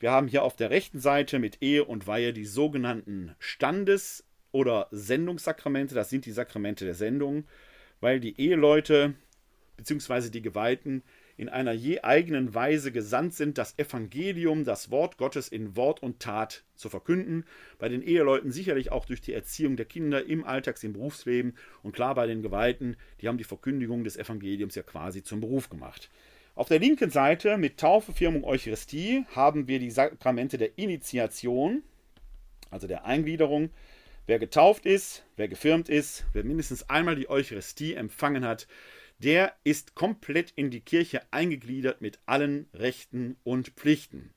Wir haben hier auf der rechten Seite mit Ehe und Weihe die sogenannten Standes- oder Sendungssakramente. Das sind die Sakramente der Sendung, weil die Eheleute bzw. die Geweihten in einer je eigenen Weise gesandt sind, das Evangelium, das Wort Gottes in Wort und Tat zu verkünden. Bei den Eheleuten sicherlich auch durch die Erziehung der Kinder im Alltags-, im Berufsleben und klar bei den Geweihten, die haben die Verkündigung des Evangeliums ja quasi zum Beruf gemacht. Auf der linken Seite mit Taufe, Firmung, Eucharistie haben wir die Sakramente der Initiation, also der Eingliederung. Wer getauft ist, wer gefirmt ist, wer mindestens einmal die Eucharistie empfangen hat, der ist komplett in die Kirche eingegliedert mit allen Rechten und Pflichten.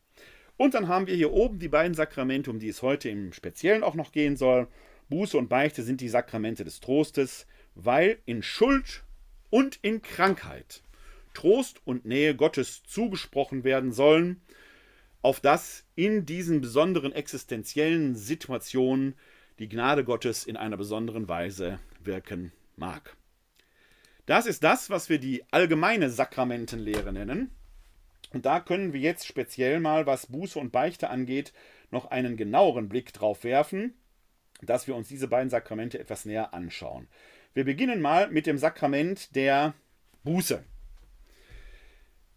Und dann haben wir hier oben die beiden Sakramente, um die es heute im Speziellen auch noch gehen soll. Buße und Beichte sind die Sakramente des Trostes, weil in Schuld und in Krankheit Trost und Nähe Gottes zugesprochen werden sollen, auf das in diesen besonderen existenziellen Situationen die Gnade Gottes in einer besonderen Weise wirken mag. Das ist das, was wir die allgemeine Sakramentenlehre nennen. Und da können wir jetzt speziell mal, was Buße und Beichte angeht, noch einen genaueren Blick drauf werfen, dass wir uns diese beiden Sakramente etwas näher anschauen. Wir beginnen mal mit dem Sakrament der Buße.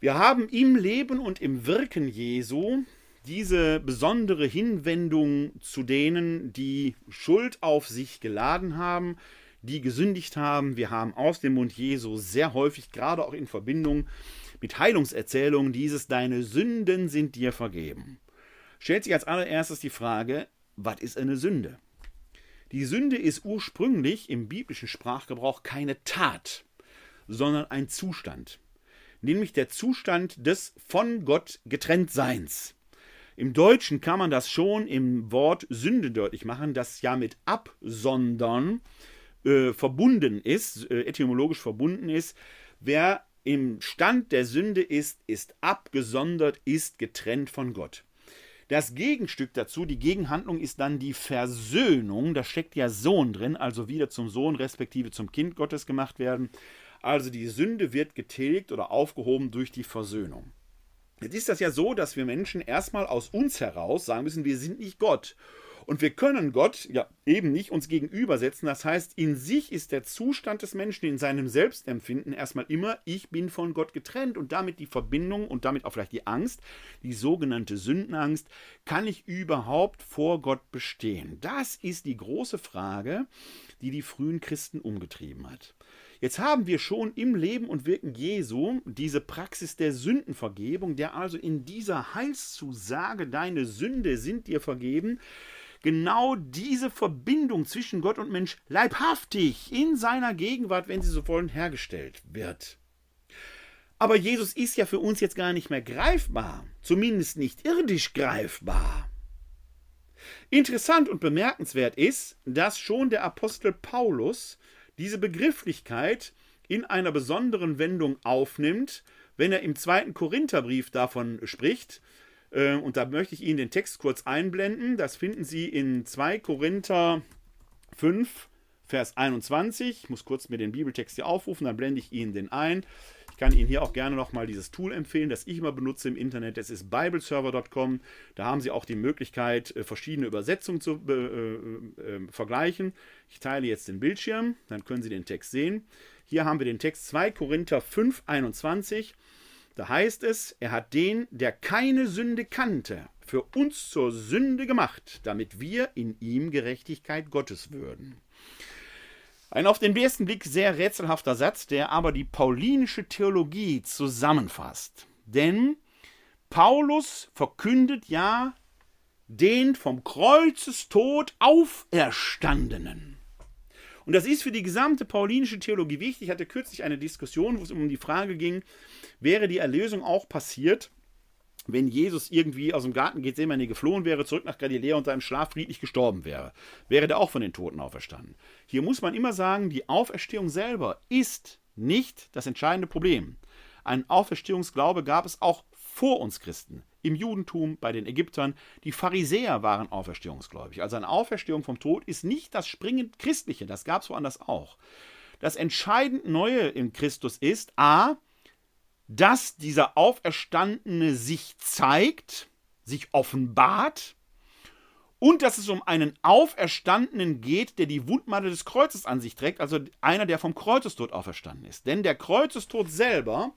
Wir haben im Leben und im Wirken Jesu diese besondere Hinwendung zu denen, die Schuld auf sich geladen haben, die gesündigt haben. Wir haben aus dem Mund Jesu sehr häufig, gerade auch in Verbindung mit Heilungserzählungen, dieses Deine Sünden sind dir vergeben. Stellt sich als allererstes die Frage, was ist eine Sünde? Die Sünde ist ursprünglich im biblischen Sprachgebrauch keine Tat, sondern ein Zustand, nämlich der Zustand des von Gott Getrenntseins. Im Deutschen kann man das schon im Wort Sünde deutlich machen, das ja mit absondern äh, verbunden ist, äh, etymologisch verbunden ist. Wer im Stand der Sünde ist, ist abgesondert, ist getrennt von Gott. Das Gegenstück dazu, die Gegenhandlung ist dann die Versöhnung. Da steckt ja Sohn drin, also wieder zum Sohn respektive zum Kind Gottes gemacht werden. Also die Sünde wird getilgt oder aufgehoben durch die Versöhnung. Jetzt ist das ja so, dass wir Menschen erstmal aus uns heraus sagen müssen, wir sind nicht Gott. Und wir können Gott ja eben nicht uns gegenübersetzen. Das heißt, in sich ist der Zustand des Menschen in seinem Selbstempfinden erstmal immer, ich bin von Gott getrennt und damit die Verbindung und damit auch vielleicht die Angst, die sogenannte Sündenangst, kann ich überhaupt vor Gott bestehen? Das ist die große Frage, die die frühen Christen umgetrieben hat. Jetzt haben wir schon im Leben und Wirken Jesu diese Praxis der Sündenvergebung, der also in dieser Heilszusage, deine Sünde sind dir vergeben, genau diese Verbindung zwischen Gott und Mensch leibhaftig in seiner Gegenwart, wenn sie so wollen, hergestellt wird. Aber Jesus ist ja für uns jetzt gar nicht mehr greifbar, zumindest nicht irdisch greifbar. Interessant und bemerkenswert ist, dass schon der Apostel Paulus diese Begrifflichkeit in einer besonderen Wendung aufnimmt, wenn er im zweiten Korintherbrief davon spricht, ähm, und da möchte ich Ihnen den Text kurz einblenden. Das finden Sie in 2 Korinther 5, Vers 21. Ich muss kurz mir den Bibeltext hier aufrufen, dann blende ich Ihnen den ein. Ich kann Ihnen hier auch gerne nochmal dieses Tool empfehlen, das ich immer benutze im Internet. Das ist bibleserver.com. Da haben Sie auch die Möglichkeit, äh, verschiedene Übersetzungen zu äh, äh, vergleichen. Ich teile jetzt den Bildschirm, dann können Sie den Text sehen. Hier haben wir den Text 2 Korinther 5, 21. Da heißt es, er hat den, der keine Sünde kannte, für uns zur Sünde gemacht, damit wir in ihm Gerechtigkeit Gottes würden. Ein auf den ersten Blick sehr rätselhafter Satz, der aber die paulinische Theologie zusammenfasst. Denn Paulus verkündet ja den vom Kreuzestod Auferstandenen. Und das ist für die gesamte paulinische Theologie wichtig. Ich hatte kürzlich eine Diskussion, wo es um die Frage ging, wäre die Erlösung auch passiert, wenn Jesus irgendwie aus dem Garten Gethsemane geflohen wäre, zurück nach Galiläa und im Schlaf friedlich gestorben wäre, wäre der auch von den Toten auferstanden. Hier muss man immer sagen, die Auferstehung selber ist nicht das entscheidende Problem. Ein Auferstehungsglaube gab es auch vor uns Christen im Judentum, bei den Ägyptern. Die Pharisäer waren auferstehungsgläubig. Also eine Auferstehung vom Tod ist nicht das springend Christliche, das gab es woanders auch. Das entscheidend Neue in Christus ist, a, dass dieser Auferstandene sich zeigt, sich offenbart und dass es um einen Auferstandenen geht, der die Wundmatte des Kreuzes an sich trägt, also einer, der vom Kreuzestod auferstanden ist. Denn der Kreuzestod selber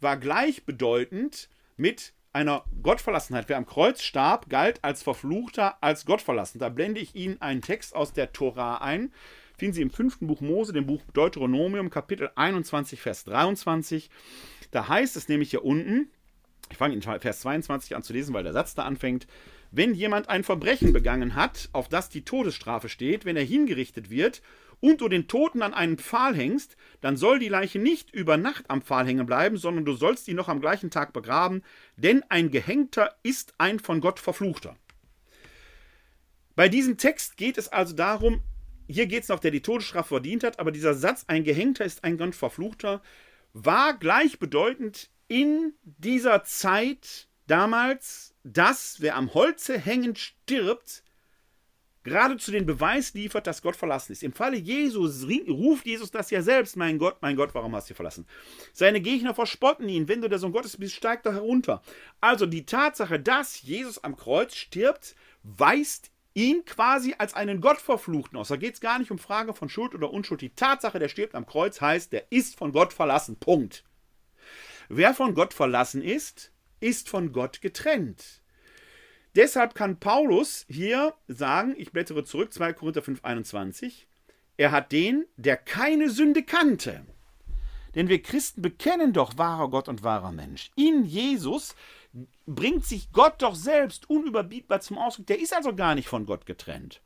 war gleichbedeutend mit einer Gottverlassenheit. Wer am Kreuz starb, galt als Verfluchter, als Gottverlassen. Da blende ich Ihnen einen Text aus der Tora ein. Finden Sie im fünften Buch Mose, dem Buch Deuteronomium, Kapitel 21, Vers 23. Da heißt es nämlich hier unten, ich fange in Vers 22 an zu lesen, weil der Satz da anfängt. Wenn jemand ein Verbrechen begangen hat, auf das die Todesstrafe steht, wenn er hingerichtet wird und du den Toten an einen Pfahl hängst, dann soll die Leiche nicht über Nacht am Pfahl hängen bleiben, sondern du sollst die noch am gleichen Tag begraben, denn ein Gehängter ist ein von Gott verfluchter. Bei diesem Text geht es also darum, hier geht es noch, der die Todesstrafe verdient hat, aber dieser Satz, ein Gehängter ist ein Gott verfluchter, war gleichbedeutend in dieser Zeit damals, dass wer am Holze hängend stirbt, geradezu den Beweis liefert, dass Gott verlassen ist. Im Falle Jesus ruft Jesus das ja selbst, mein Gott, mein Gott, warum hast du verlassen? Seine Gegner verspotten ihn, wenn du der Sohn Gottes bist, steig doch herunter. Also die Tatsache, dass Jesus am Kreuz stirbt, weist ihn quasi als einen Gott verfluchten aus. Da geht es gar nicht um Frage von Schuld oder Unschuld. Die Tatsache, der stirbt am Kreuz, heißt, der ist von Gott verlassen. Punkt. wer von Gott verlassen ist, ist von Gott getrennt. Deshalb kann Paulus hier sagen, ich blättere zurück, 2 Korinther 5, 21, er hat den, der keine Sünde kannte. Denn wir Christen bekennen doch wahrer Gott und wahrer Mensch. In Jesus bringt sich Gott doch selbst unüberbietbar zum Ausdruck. Der ist also gar nicht von Gott getrennt.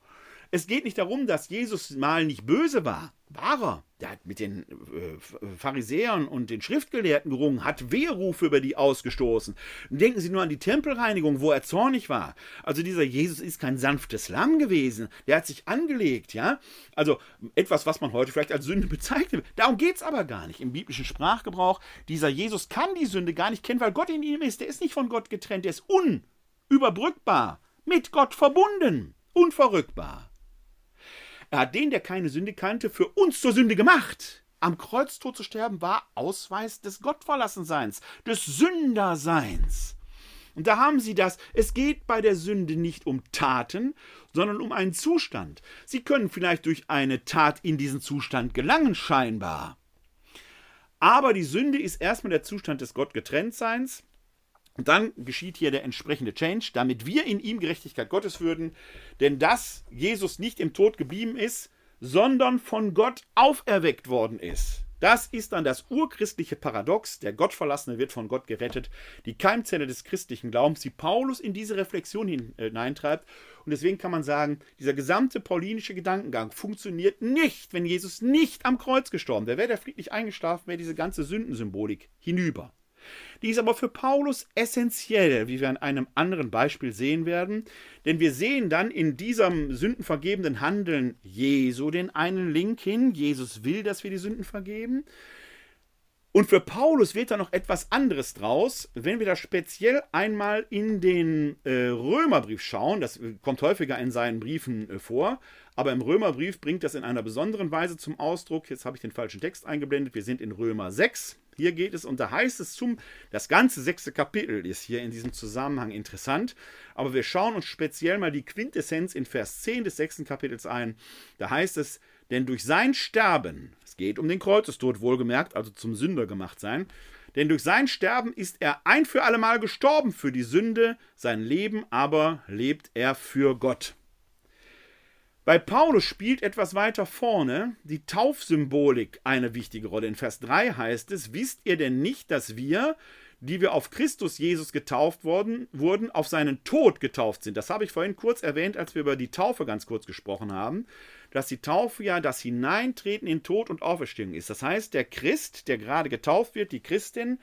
Es geht nicht darum, dass Jesus mal nicht böse war. War er. Der hat mit den äh, Pharisäern und den Schriftgelehrten gerungen, hat Weherufe über die ausgestoßen. Denken Sie nur an die Tempelreinigung, wo er zornig war. Also dieser Jesus ist kein sanftes Lamm gewesen. Der hat sich angelegt, ja. Also etwas, was man heute vielleicht als Sünde bezeichnet. Darum geht es aber gar nicht im biblischen Sprachgebrauch. Dieser Jesus kann die Sünde gar nicht kennen, weil Gott in ihm ist. Der ist nicht von Gott getrennt. Der ist unüberbrückbar, mit Gott verbunden, unverrückbar. Er hat den, der keine Sünde kannte, für uns zur Sünde gemacht. Am Kreuztod zu sterben war Ausweis des Gottverlassenseins, des Sünderseins. Und da haben Sie das. Es geht bei der Sünde nicht um Taten, sondern um einen Zustand. Sie können vielleicht durch eine Tat in diesen Zustand gelangen, scheinbar. Aber die Sünde ist erstmal der Zustand des Gottgetrenntseins. Dann geschieht hier der entsprechende Change, damit wir in ihm Gerechtigkeit Gottes würden, denn dass Jesus nicht im Tod geblieben ist, sondern von Gott auferweckt worden ist. Das ist dann das urchristliche Paradox, der Gottverlassene wird von Gott gerettet, die Keimzelle des christlichen Glaubens, die Paulus in diese Reflexion hineintreibt. Und deswegen kann man sagen, dieser gesamte paulinische Gedankengang funktioniert nicht, wenn Jesus nicht am Kreuz gestorben wäre. Wäre der friedlich eingeschlafen, wäre diese ganze Sündensymbolik hinüber. Die ist aber für Paulus essentiell, wie wir an einem anderen Beispiel sehen werden, denn wir sehen dann in diesem sündenvergebenden Handeln Jesu den einen Link hin. Jesus will, dass wir die Sünden vergeben. Und für Paulus wird da noch etwas anderes draus, wenn wir da speziell einmal in den äh, Römerbrief schauen. Das kommt häufiger in seinen Briefen äh, vor, aber im Römerbrief bringt das in einer besonderen Weise zum Ausdruck. Jetzt habe ich den falschen Text eingeblendet. Wir sind in Römer 6. Hier geht es, und da heißt es zum, das ganze sechste Kapitel ist hier in diesem Zusammenhang interessant, aber wir schauen uns speziell mal die Quintessenz in Vers 10 des sechsten Kapitels ein. Da heißt es, denn durch sein Sterben, es geht um den Kreuzestod wohlgemerkt, also zum Sünder gemacht sein, denn durch sein Sterben ist er ein für allemal gestorben für die Sünde, sein Leben aber lebt er für Gott. Bei Paulus spielt etwas weiter vorne die Taufsymbolik eine wichtige Rolle. In Vers 3 heißt es, wisst ihr denn nicht, dass wir, die wir auf Christus Jesus getauft worden, wurden, auf seinen Tod getauft sind? Das habe ich vorhin kurz erwähnt, als wir über die Taufe ganz kurz gesprochen haben, dass die Taufe ja das Hineintreten in Tod und Auferstehung ist. Das heißt, der Christ, der gerade getauft wird, die Christin,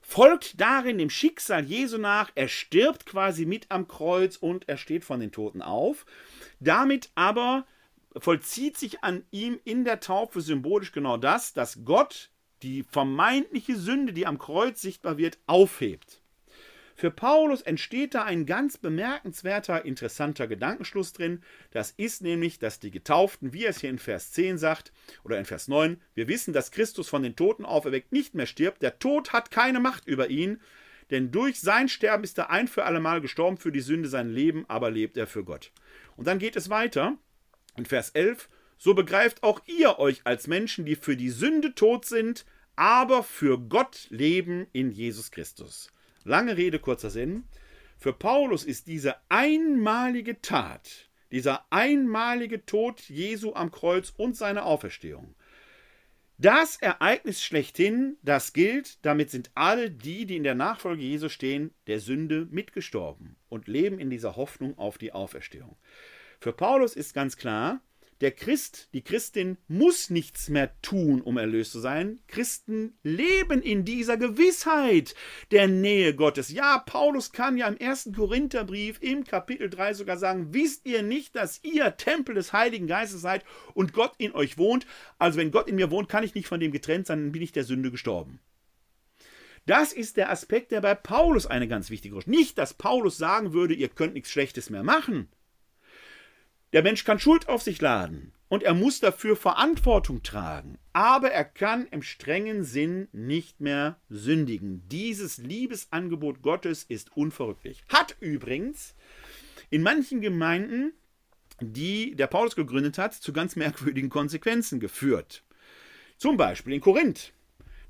folgt darin dem Schicksal Jesu nach, er stirbt quasi mit am Kreuz und er steht von den Toten auf. Damit aber vollzieht sich an ihm in der Taufe symbolisch genau das, dass Gott die vermeintliche Sünde, die am Kreuz sichtbar wird, aufhebt. Für Paulus entsteht da ein ganz bemerkenswerter, interessanter Gedankenschluss drin. Das ist nämlich, dass die Getauften, wie er es hier in Vers 10 sagt, oder in Vers 9, wir wissen, dass Christus von den Toten auferweckt nicht mehr stirbt. Der Tod hat keine Macht über ihn, denn durch sein Sterben ist er ein für allemal gestorben für die Sünde, sein Leben aber lebt er für Gott. Und dann geht es weiter in Vers 11. So begreift auch ihr euch als Menschen, die für die Sünde tot sind, aber für Gott leben in Jesus Christus. Lange Rede, kurzer Sinn. Für Paulus ist diese einmalige Tat, dieser einmalige Tod Jesu am Kreuz und seine Auferstehung, das Ereignis schlechthin, das gilt, damit sind alle die, die in der Nachfolge Jesu stehen, der Sünde mitgestorben und leben in dieser Hoffnung auf die Auferstehung. Für Paulus ist ganz klar, der Christ, die Christin muss nichts mehr tun, um erlöst zu sein. Christen leben in dieser Gewissheit der Nähe Gottes. Ja, Paulus kann ja im ersten Korintherbrief im Kapitel 3 sogar sagen, wisst ihr nicht, dass ihr Tempel des Heiligen Geistes seid und Gott in euch wohnt? Also wenn Gott in mir wohnt, kann ich nicht von dem getrennt sein, dann bin ich der Sünde gestorben. Das ist der Aspekt, der bei Paulus eine ganz wichtige ist. Nicht, dass Paulus sagen würde, ihr könnt nichts Schlechtes mehr machen. Der Mensch kann Schuld auf sich laden und er muss dafür Verantwortung tragen, aber er kann im strengen Sinn nicht mehr sündigen. Dieses Liebesangebot Gottes ist unverrücklich. Hat übrigens in manchen Gemeinden, die der Paulus gegründet hat, zu ganz merkwürdigen Konsequenzen geführt. Zum Beispiel in Korinth.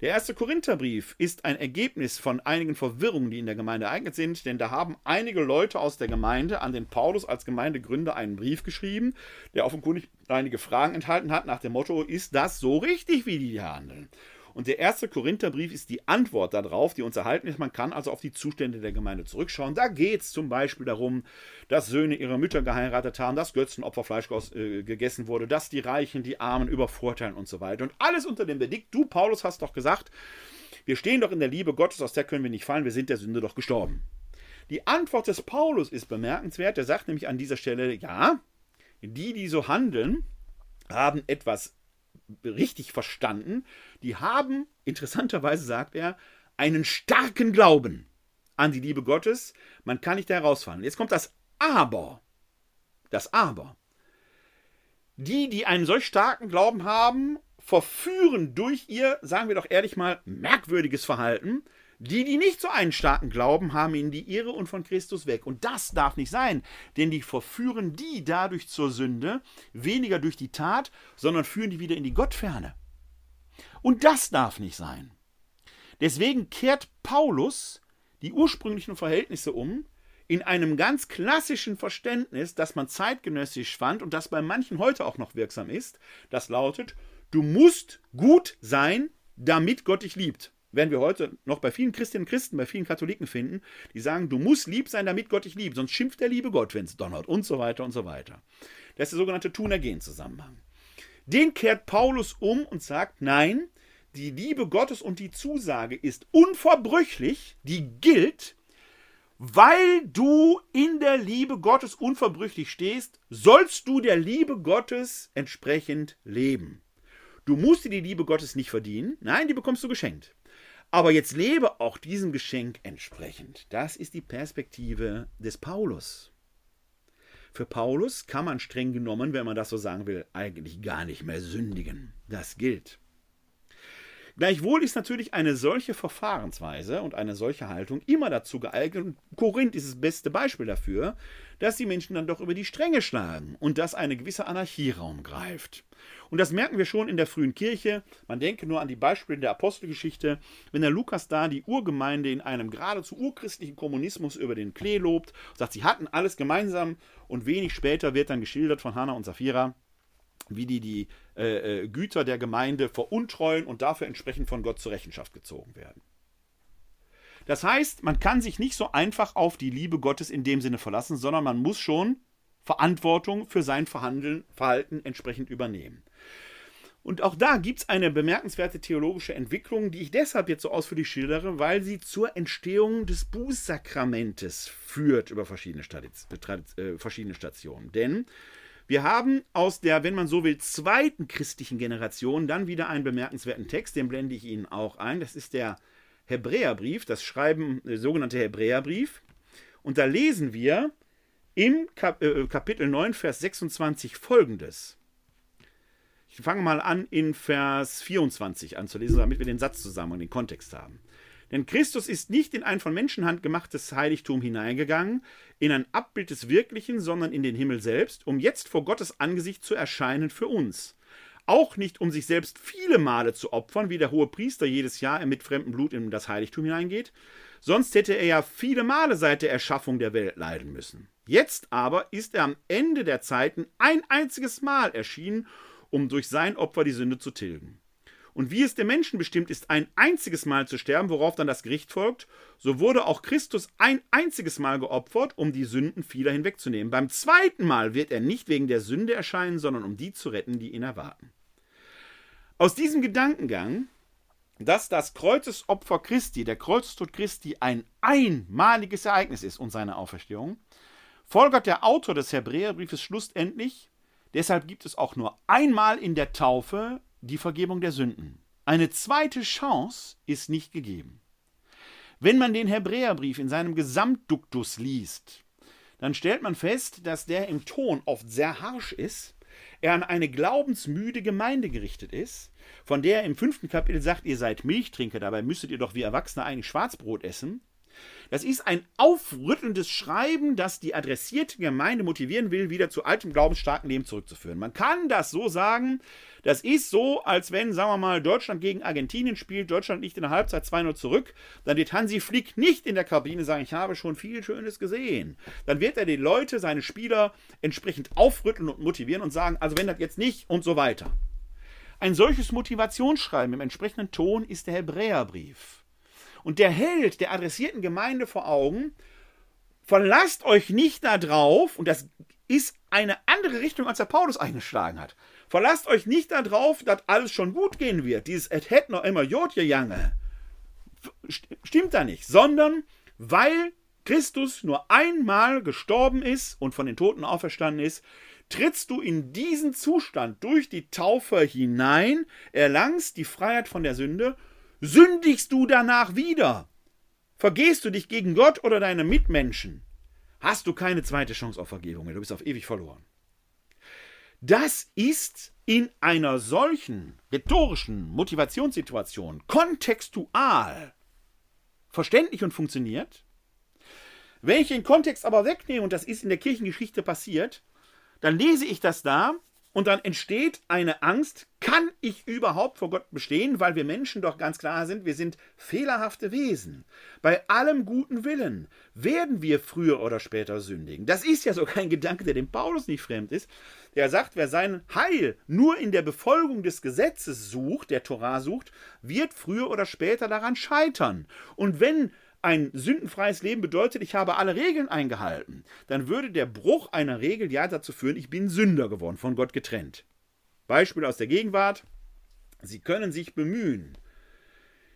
Der erste Korintherbrief ist ein Ergebnis von einigen Verwirrungen, die in der Gemeinde ereignet sind, denn da haben einige Leute aus der Gemeinde an den Paulus als Gemeindegründer einen Brief geschrieben, der offenkundig einige Fragen enthalten hat nach dem Motto, ist das so richtig, wie die handeln? Und der erste Korintherbrief ist die Antwort darauf, die uns erhalten ist. Man kann also auf die Zustände der Gemeinde zurückschauen. Da geht es zum Beispiel darum, dass Söhne ihre Mütter geheiratet haben, dass Götzenopferfleisch äh, gegessen wurde, dass die Reichen die Armen übervorteilen und so weiter. Und alles unter dem Verdikt, du Paulus hast doch gesagt, wir stehen doch in der Liebe Gottes, aus der können wir nicht fallen, wir sind der Sünde doch gestorben. Die Antwort des Paulus ist bemerkenswert. Er sagt nämlich an dieser Stelle, ja, die, die so handeln, haben etwas richtig verstanden, die haben, interessanterweise sagt er, einen starken Glauben an die Liebe Gottes. Man kann nicht da herausfallen. Jetzt kommt das Aber. Das Aber. Die, die einen solch starken Glauben haben, verführen durch ihr, sagen wir doch ehrlich mal, merkwürdiges Verhalten die, die nicht so einen starken Glauben haben, in die Irre und von Christus weg. Und das darf nicht sein, denn die verführen die dadurch zur Sünde, weniger durch die Tat, sondern führen die wieder in die Gottferne. Und das darf nicht sein. Deswegen kehrt Paulus die ursprünglichen Verhältnisse um, in einem ganz klassischen Verständnis, das man zeitgenössisch fand und das bei manchen heute auch noch wirksam ist, das lautet, du musst gut sein, damit Gott dich liebt werden wir heute noch bei vielen Christinnen und Christen, bei vielen Katholiken finden, die sagen, du musst lieb sein, damit Gott dich liebt, sonst schimpft der liebe Gott, wenn es donnert und so weiter und so weiter. Das ist der sogenannte Tunergen-Zusammenhang. Den kehrt Paulus um und sagt, nein, die Liebe Gottes und die Zusage ist unverbrüchlich, die gilt, weil du in der Liebe Gottes unverbrüchlich stehst, sollst du der Liebe Gottes entsprechend leben. Du musst dir die Liebe Gottes nicht verdienen, nein, die bekommst du geschenkt. Aber jetzt lebe auch diesem Geschenk entsprechend. Das ist die Perspektive des Paulus. Für Paulus kann man streng genommen, wenn man das so sagen will, eigentlich gar nicht mehr sündigen. Das gilt. Gleichwohl ist natürlich eine solche Verfahrensweise und eine solche Haltung immer dazu geeignet, und Korinth ist das beste Beispiel dafür, dass die Menschen dann doch über die Stränge schlagen und dass eine gewisse Anarchie Raum greift. Und das merken wir schon in der frühen Kirche. Man denke nur an die Beispiele der Apostelgeschichte, wenn der Lukas da die Urgemeinde in einem geradezu urchristlichen Kommunismus über den Klee lobt, sagt, sie hatten alles gemeinsam und wenig später wird dann geschildert von Hannah und Sapphira, wie die die äh, äh, Güter der Gemeinde veruntreuen und dafür entsprechend von Gott zur Rechenschaft gezogen werden. Das heißt, man kann sich nicht so einfach auf die Liebe Gottes in dem Sinne verlassen, sondern man muss schon Verantwortung für sein Verhandeln, Verhalten entsprechend übernehmen. Und auch da gibt es eine bemerkenswerte theologische Entwicklung, die ich deshalb jetzt so ausführlich schildere, weil sie zur Entstehung des Bußsakramentes führt über verschiedene, äh, verschiedene Stationen. Denn wir haben aus der, wenn man so will, zweiten christlichen Generation dann wieder einen bemerkenswerten Text, den blende ich Ihnen auch ein. Das ist der Hebräerbrief, das Schreiben, der sogenannte Hebräerbrief. Und da lesen wir im äh, Kapitel 9, Vers 26 folgendes. Ich fange mal an, in Vers 24 anzulesen, damit wir den Satz zusammen und den Kontext haben. Denn Christus ist nicht in ein von Menschenhand gemachtes Heiligtum hineingegangen, in ein Abbild des Wirklichen, sondern in den Himmel selbst, um jetzt vor Gottes Angesicht zu erscheinen für uns. Auch nicht, um sich selbst viele Male zu opfern, wie der hohe Priester jedes Jahr mit fremdem Blut in das Heiligtum hineingeht, sonst hätte er ja viele Male seit der Erschaffung der Welt leiden müssen. Jetzt aber ist er am Ende der Zeiten ein einziges Mal erschienen, um durch sein Opfer die Sünde zu tilgen. Und wie es dem Menschen bestimmt ist, ein einziges Mal zu sterben, worauf dann das Gericht folgt, so wurde auch Christus ein einziges Mal geopfert, um die Sünden vieler hinwegzunehmen. Beim zweiten Mal wird er nicht wegen der Sünde erscheinen, sondern um die zu retten, die ihn erwarten. Aus diesem Gedankengang, dass das Kreuzesopfer Christi, der Kreuzestod Christi, ein einmaliges Ereignis ist und seine Auferstehung, folgert der Autor des Hebräerbriefes schlussendlich, Deshalb gibt es auch nur einmal in der Taufe die Vergebung der Sünden. Eine zweite Chance ist nicht gegeben. Wenn man den Hebräerbrief in seinem Gesamtduktus liest, dann stellt man fest, dass der im Ton oft sehr harsch ist, er an eine glaubensmüde Gemeinde gerichtet ist, von der er im fünften Kapitel sagt, ihr seid Milchtrinker, dabei müsstet ihr doch wie Erwachsene eigentlich Schwarzbrot essen. Das ist ein aufrüttelndes Schreiben, das die adressierte Gemeinde motivieren will, wieder zu altem glaubensstarken Leben zurückzuführen. Man kann das so sagen, das ist so, als wenn, sagen wir mal, Deutschland gegen Argentinien spielt, Deutschland liegt in der Halbzeit 2-0 zurück, dann wird Hansi Flick nicht in der Kabine sagen, ich habe schon viel Schönes gesehen. Dann wird er die Leute, seine Spieler entsprechend aufrütteln und motivieren und sagen, also wenn das jetzt nicht und so weiter. Ein solches Motivationsschreiben im entsprechenden Ton ist der Hebräerbrief und der hält der adressierten Gemeinde vor Augen, verlasst euch nicht darauf, und das ist eine andere Richtung, als der Paulus eingeschlagen hat. Verlasst euch nicht darauf, dass alles schon gut gehen wird. Dieses et het noch immer Jodje Jange. Stimmt da nicht, sondern weil Christus nur einmal gestorben ist und von den Toten auferstanden ist, trittst du in diesen Zustand durch die Taufe hinein, erlangst die Freiheit von der Sünde Sündigst du danach wieder? Vergehst du dich gegen Gott oder deine Mitmenschen? Hast du keine zweite Chance auf Vergebung du bist auf ewig verloren. Das ist in einer solchen rhetorischen Motivationssituation kontextual verständlich und funktioniert. Wenn ich den Kontext aber wegnehme, und das ist in der Kirchengeschichte passiert, dann lese ich das da und dann entsteht eine Angst, kann ich überhaupt vor Gott bestehen, weil wir Menschen doch ganz klar sind, wir sind fehlerhafte Wesen. Bei allem guten Willen werden wir früher oder später sündigen. Das ist ja so kein Gedanke, der dem Paulus nicht fremd ist. Der sagt, wer sein Heil nur in der Befolgung des Gesetzes sucht, der Torah sucht, wird früher oder später daran scheitern. Und wenn ein sündenfreies Leben bedeutet, ich habe alle Regeln eingehalten, dann würde der Bruch einer Regel ja dazu führen, ich bin Sünder geworden, von Gott getrennt. Beispiel aus der Gegenwart. Sie können sich bemühen,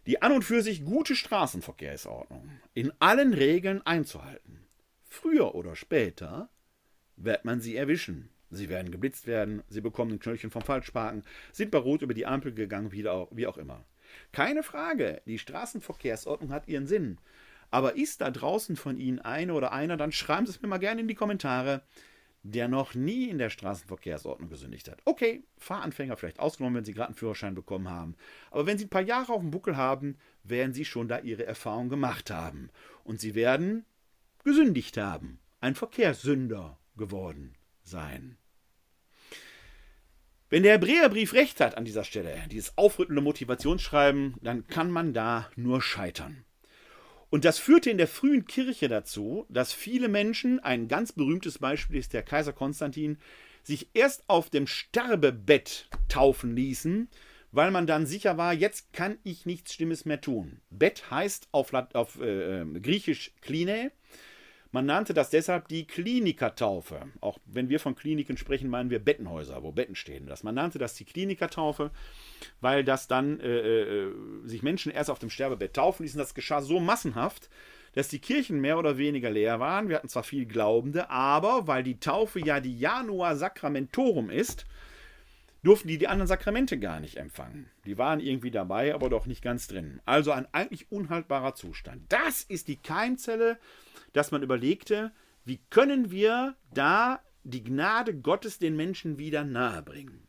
die an und für sich gute Straßenverkehrsordnung in allen Regeln einzuhalten. Früher oder später wird man sie erwischen. Sie werden geblitzt werden, sie bekommen ein Knöllchen vom Falschparken, sind bei Rot über die Ampel gegangen, wie auch, wie auch immer. Keine Frage, die Straßenverkehrsordnung hat ihren Sinn. Aber ist da draußen von Ihnen eine oder einer, dann schreiben Sie es mir mal gerne in die Kommentare, der noch nie in der Straßenverkehrsordnung gesündigt hat. Okay, Fahranfänger vielleicht ausgenommen, wenn Sie gerade einen Führerschein bekommen haben. Aber wenn Sie ein paar Jahre auf dem Buckel haben, werden Sie schon da Ihre Erfahrung gemacht haben. Und Sie werden gesündigt haben, ein Verkehrssünder geworden sein. Wenn der Hebräerbrief recht hat an dieser Stelle, dieses aufrüttelnde Motivationsschreiben, dann kann man da nur scheitern. Und das führte in der frühen Kirche dazu, dass viele Menschen, ein ganz berühmtes Beispiel ist der Kaiser Konstantin, sich erst auf dem Sterbebett taufen ließen, weil man dann sicher war, jetzt kann ich nichts Stimmes mehr tun. Bett heißt auf, auf äh, äh, Griechisch Kline man nannte das deshalb die Klinikertaufe. Auch wenn wir von Kliniken sprechen, meinen wir Bettenhäuser, wo Betten stehen. Das, man nannte das die Klinikertaufe, weil das dann äh, äh, sich Menschen erst auf dem Sterbebett taufen ließen. Das geschah so massenhaft, dass die Kirchen mehr oder weniger leer waren. Wir hatten zwar viel Glaubende, aber weil die Taufe ja die Januar Sacramentorum ist, durften die die anderen Sakramente gar nicht empfangen. Die waren irgendwie dabei, aber doch nicht ganz drin. Also ein eigentlich unhaltbarer Zustand. Das ist die Keimzelle dass man überlegte, wie können wir da die Gnade Gottes den Menschen wieder nahebringen.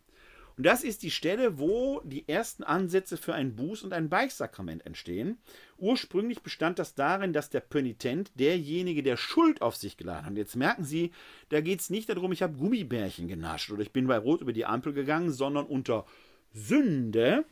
Und das ist die Stelle, wo die ersten Ansätze für ein Buß- und ein Beichtsakrament entstehen. Ursprünglich bestand das darin, dass der Pönitent, derjenige, der Schuld auf sich geladen hat, und jetzt merken Sie, da geht es nicht darum, ich habe Gummibärchen genascht oder ich bin bei Rot über die Ampel gegangen, sondern unter Sünde.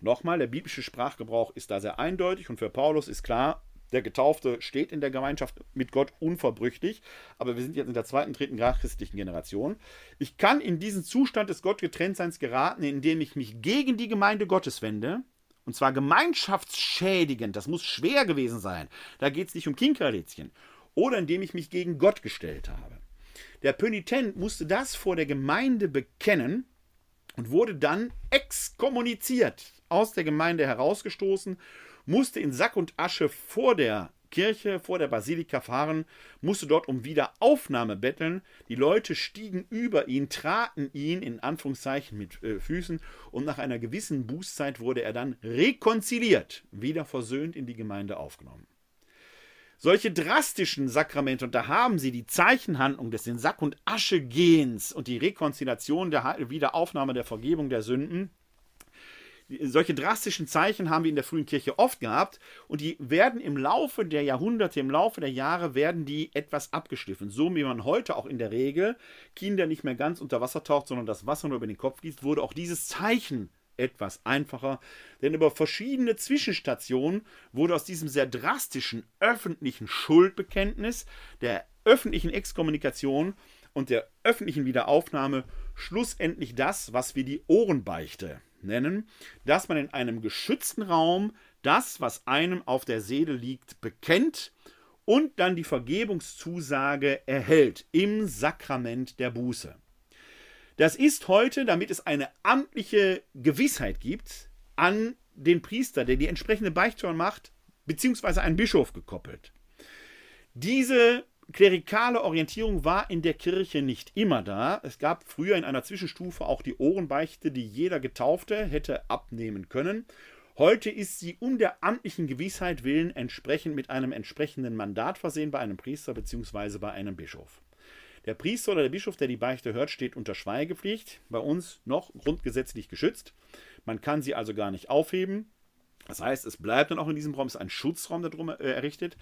Nochmal, der biblische Sprachgebrauch ist da sehr eindeutig und für Paulus ist klar, der Getaufte steht in der Gemeinschaft mit Gott unverbrüchlich, aber wir sind jetzt in der zweiten, dritten christlichen Generation. Ich kann in diesen Zustand des Gottgetrenntseins geraten, indem ich mich gegen die Gemeinde Gottes wende, und zwar gemeinschaftsschädigend, das muss schwer gewesen sein, da geht es nicht um Kinkerlitzchen, oder indem ich mich gegen Gott gestellt habe. Der Pönitent musste das vor der Gemeinde bekennen und wurde dann exkommuniziert, aus der Gemeinde herausgestoßen musste in Sack und Asche vor der Kirche, vor der Basilika fahren, musste dort um Wiederaufnahme betteln. Die Leute stiegen über ihn, traten ihn in Anführungszeichen mit äh, Füßen und nach einer gewissen Bußzeit wurde er dann rekonziliert, wieder versöhnt in die Gemeinde aufgenommen. Solche drastischen Sakramente, und da haben sie die Zeichenhandlung des in Sack und Asche Gehens und die Rekonziliation der Wiederaufnahme der Vergebung der Sünden, solche drastischen Zeichen haben wir in der frühen Kirche oft gehabt. Und die werden im Laufe der Jahrhunderte, im Laufe der Jahre werden die etwas abgeschliffen. So wie man heute auch in der Regel Kinder nicht mehr ganz unter Wasser taucht, sondern das Wasser nur über den Kopf gießt, wurde auch dieses Zeichen etwas einfacher, denn über verschiedene Zwischenstationen wurde aus diesem sehr drastischen öffentlichen Schuldbekenntnis, der öffentlichen Exkommunikation und der öffentlichen Wiederaufnahme schlussendlich das, was wir die Ohrenbeichte nennen, dass man in einem geschützten Raum das, was einem auf der Seele liegt, bekennt und dann die Vergebungszusage erhält im Sakrament der Buße. Das ist heute, damit es eine amtliche Gewissheit gibt, an den Priester, der die entsprechende Beichtung macht, beziehungsweise einen Bischof gekoppelt. Diese klerikale Orientierung war in der Kirche nicht immer da. Es gab früher in einer Zwischenstufe auch die Ohrenbeichte, die jeder Getaufte hätte abnehmen können. Heute ist sie um der amtlichen Gewissheit willen entsprechend mit einem entsprechenden Mandat versehen bei einem Priester bzw. bei einem Bischof. Der Priester oder der Bischof, der die Beichte hört, steht unter Schweigepflicht, bei uns noch grundgesetzlich geschützt. Man kann sie also gar nicht aufheben. Das heißt, es bleibt dann auch in diesem Raum, ist ein Schutzraum darum äh, errichtet.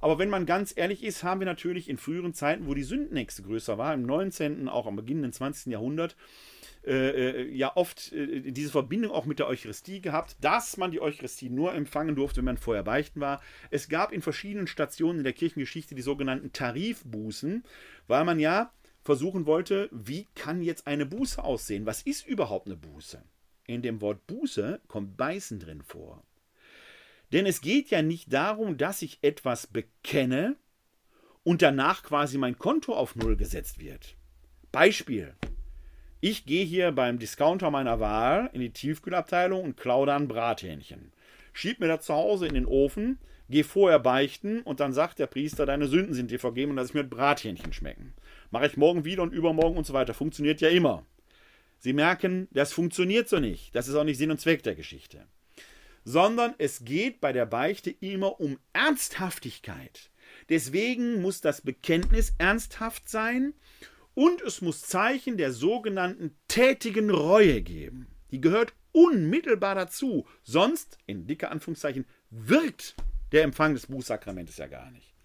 Aber wenn man ganz ehrlich ist, haben wir natürlich in früheren Zeiten, wo die Sündenächse größer war, im 19., auch am Beginn des 20. Jahrhunderts, äh, äh, ja oft äh, diese Verbindung auch mit der Eucharistie gehabt, dass man die Eucharistie nur empfangen durfte, wenn man vorher beichten war. Es gab in verschiedenen Stationen in der Kirchengeschichte die sogenannten Tarifbußen, weil man ja versuchen wollte, wie kann jetzt eine Buße aussehen? Was ist überhaupt eine Buße? In dem Wort Buße kommt Beißen drin vor. Denn es geht ja nicht darum, dass ich etwas bekenne und danach quasi mein Konto auf Null gesetzt wird. Beispiel. Ich gehe hier beim Discounter meiner Wahl in die Tiefkühlabteilung und klaue dann Brathähnchen. Schieb mir das zu Hause in den Ofen, gehe vorher beichten und dann sagt der Priester, deine Sünden sind dir vergeben und lass ich mir Brathähnchen schmecken. Mache ich morgen wieder und übermorgen und so weiter. Funktioniert ja immer. Sie merken, das funktioniert so nicht. Das ist auch nicht Sinn und Zweck der Geschichte. Sondern es geht bei der Beichte immer um Ernsthaftigkeit. Deswegen muss das Bekenntnis ernsthaft sein und es muss Zeichen der sogenannten tätigen Reue geben. Die gehört unmittelbar dazu. Sonst, in dicke Anführungszeichen, wirkt der Empfang des Bußsakramentes ja gar nicht.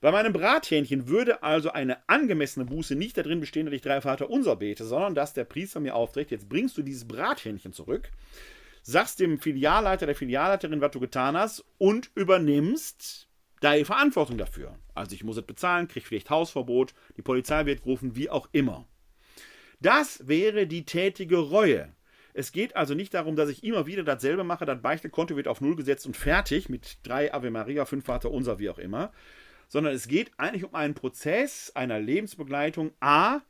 Bei meinem Brathähnchen würde also eine angemessene Buße nicht darin bestehen, dass ich drei Vater unser bete, sondern dass der Priester mir aufträgt, jetzt bringst du dieses Brathähnchen zurück, sagst dem Filialleiter, der Filialleiterin, was du getan hast und übernimmst deine Verantwortung dafür. Also ich muss es bezahlen, krieg vielleicht Hausverbot, die Polizei wird gerufen, wie auch immer. Das wäre die tätige Reue. Es geht also nicht darum, dass ich immer wieder dasselbe mache, das Beichtekonto wird auf Null gesetzt und fertig mit drei Ave Maria, fünf Vater unser, wie auch immer, sondern es geht eigentlich um einen Prozess einer Lebensbegleitung A,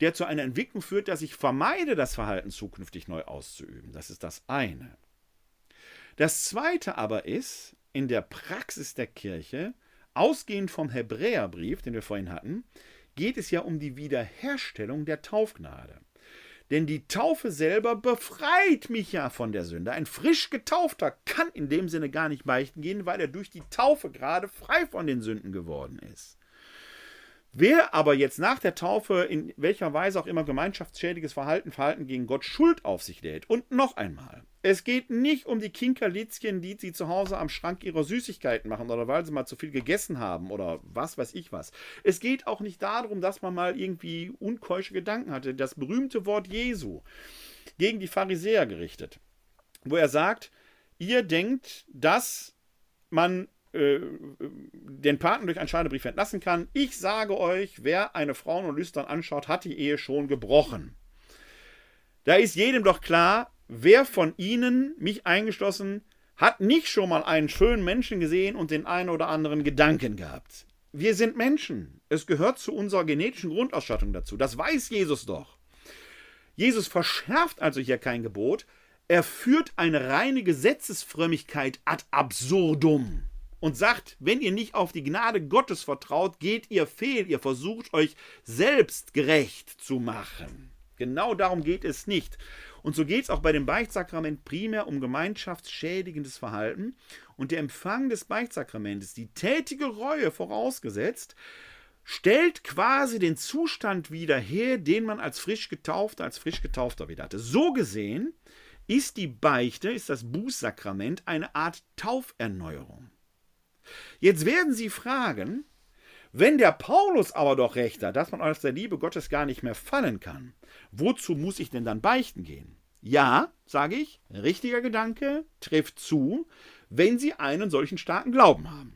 der zu einer Entwicklung führt, dass ich vermeide, das Verhalten zukünftig neu auszuüben. Das ist das eine. Das zweite aber ist, in der Praxis der Kirche, ausgehend vom Hebräerbrief, den wir vorhin hatten, geht es ja um die Wiederherstellung der Taufgnade. Denn die Taufe selber befreit mich ja von der Sünde. Ein frisch getaufter kann in dem Sinne gar nicht beichten gehen, weil er durch die Taufe gerade frei von den Sünden geworden ist. Wer aber jetzt nach der Taufe in welcher Weise auch immer gemeinschaftsschädiges Verhalten, Verhalten gegen Gott Schuld auf sich lädt. Und noch einmal, es geht nicht um die Kinkerlitzchen, die sie zu Hause am Schrank ihrer Süßigkeiten machen oder weil sie mal zu viel gegessen haben oder was weiß ich was. Es geht auch nicht darum, dass man mal irgendwie unkeusche Gedanken hatte. Das berühmte Wort Jesu gegen die Pharisäer gerichtet, wo er sagt, ihr denkt, dass man äh, den Paten durch einen Scheidebrief entlassen kann. Ich sage euch, wer eine Frau nur lüstern anschaut, hat die Ehe schon gebrochen. Da ist jedem doch klar, wer von ihnen, mich eingeschlossen, hat nicht schon mal einen schönen Menschen gesehen und den einen oder anderen Gedanken gehabt. Wir sind Menschen. Es gehört zu unserer genetischen Grundausstattung dazu. Das weiß Jesus doch. Jesus verschärft also hier kein Gebot. Er führt eine reine Gesetzesfrömmigkeit ad absurdum und sagt, wenn ihr nicht auf die Gnade Gottes vertraut, geht ihr fehl, ihr versucht euch selbst gerecht zu machen. Genau darum geht es nicht. Und so geht es auch bei dem Beichtsakrament primär um gemeinschaftsschädigendes Verhalten und der Empfang des Beichtsakramentes, die tätige Reue vorausgesetzt, stellt quasi den Zustand wieder her, den man als frisch getaufter, als frisch getaufter wieder hatte. So gesehen ist die Beichte, ist das Bußsakrament eine Art Tauferneuerung. Jetzt werden Sie fragen, wenn der Paulus aber doch recht hat, dass man aus der Liebe Gottes gar nicht mehr fallen kann, wozu muss ich denn dann beichten gehen? Ja, sage ich, richtiger Gedanke trifft zu, wenn Sie einen solchen starken Glauben haben.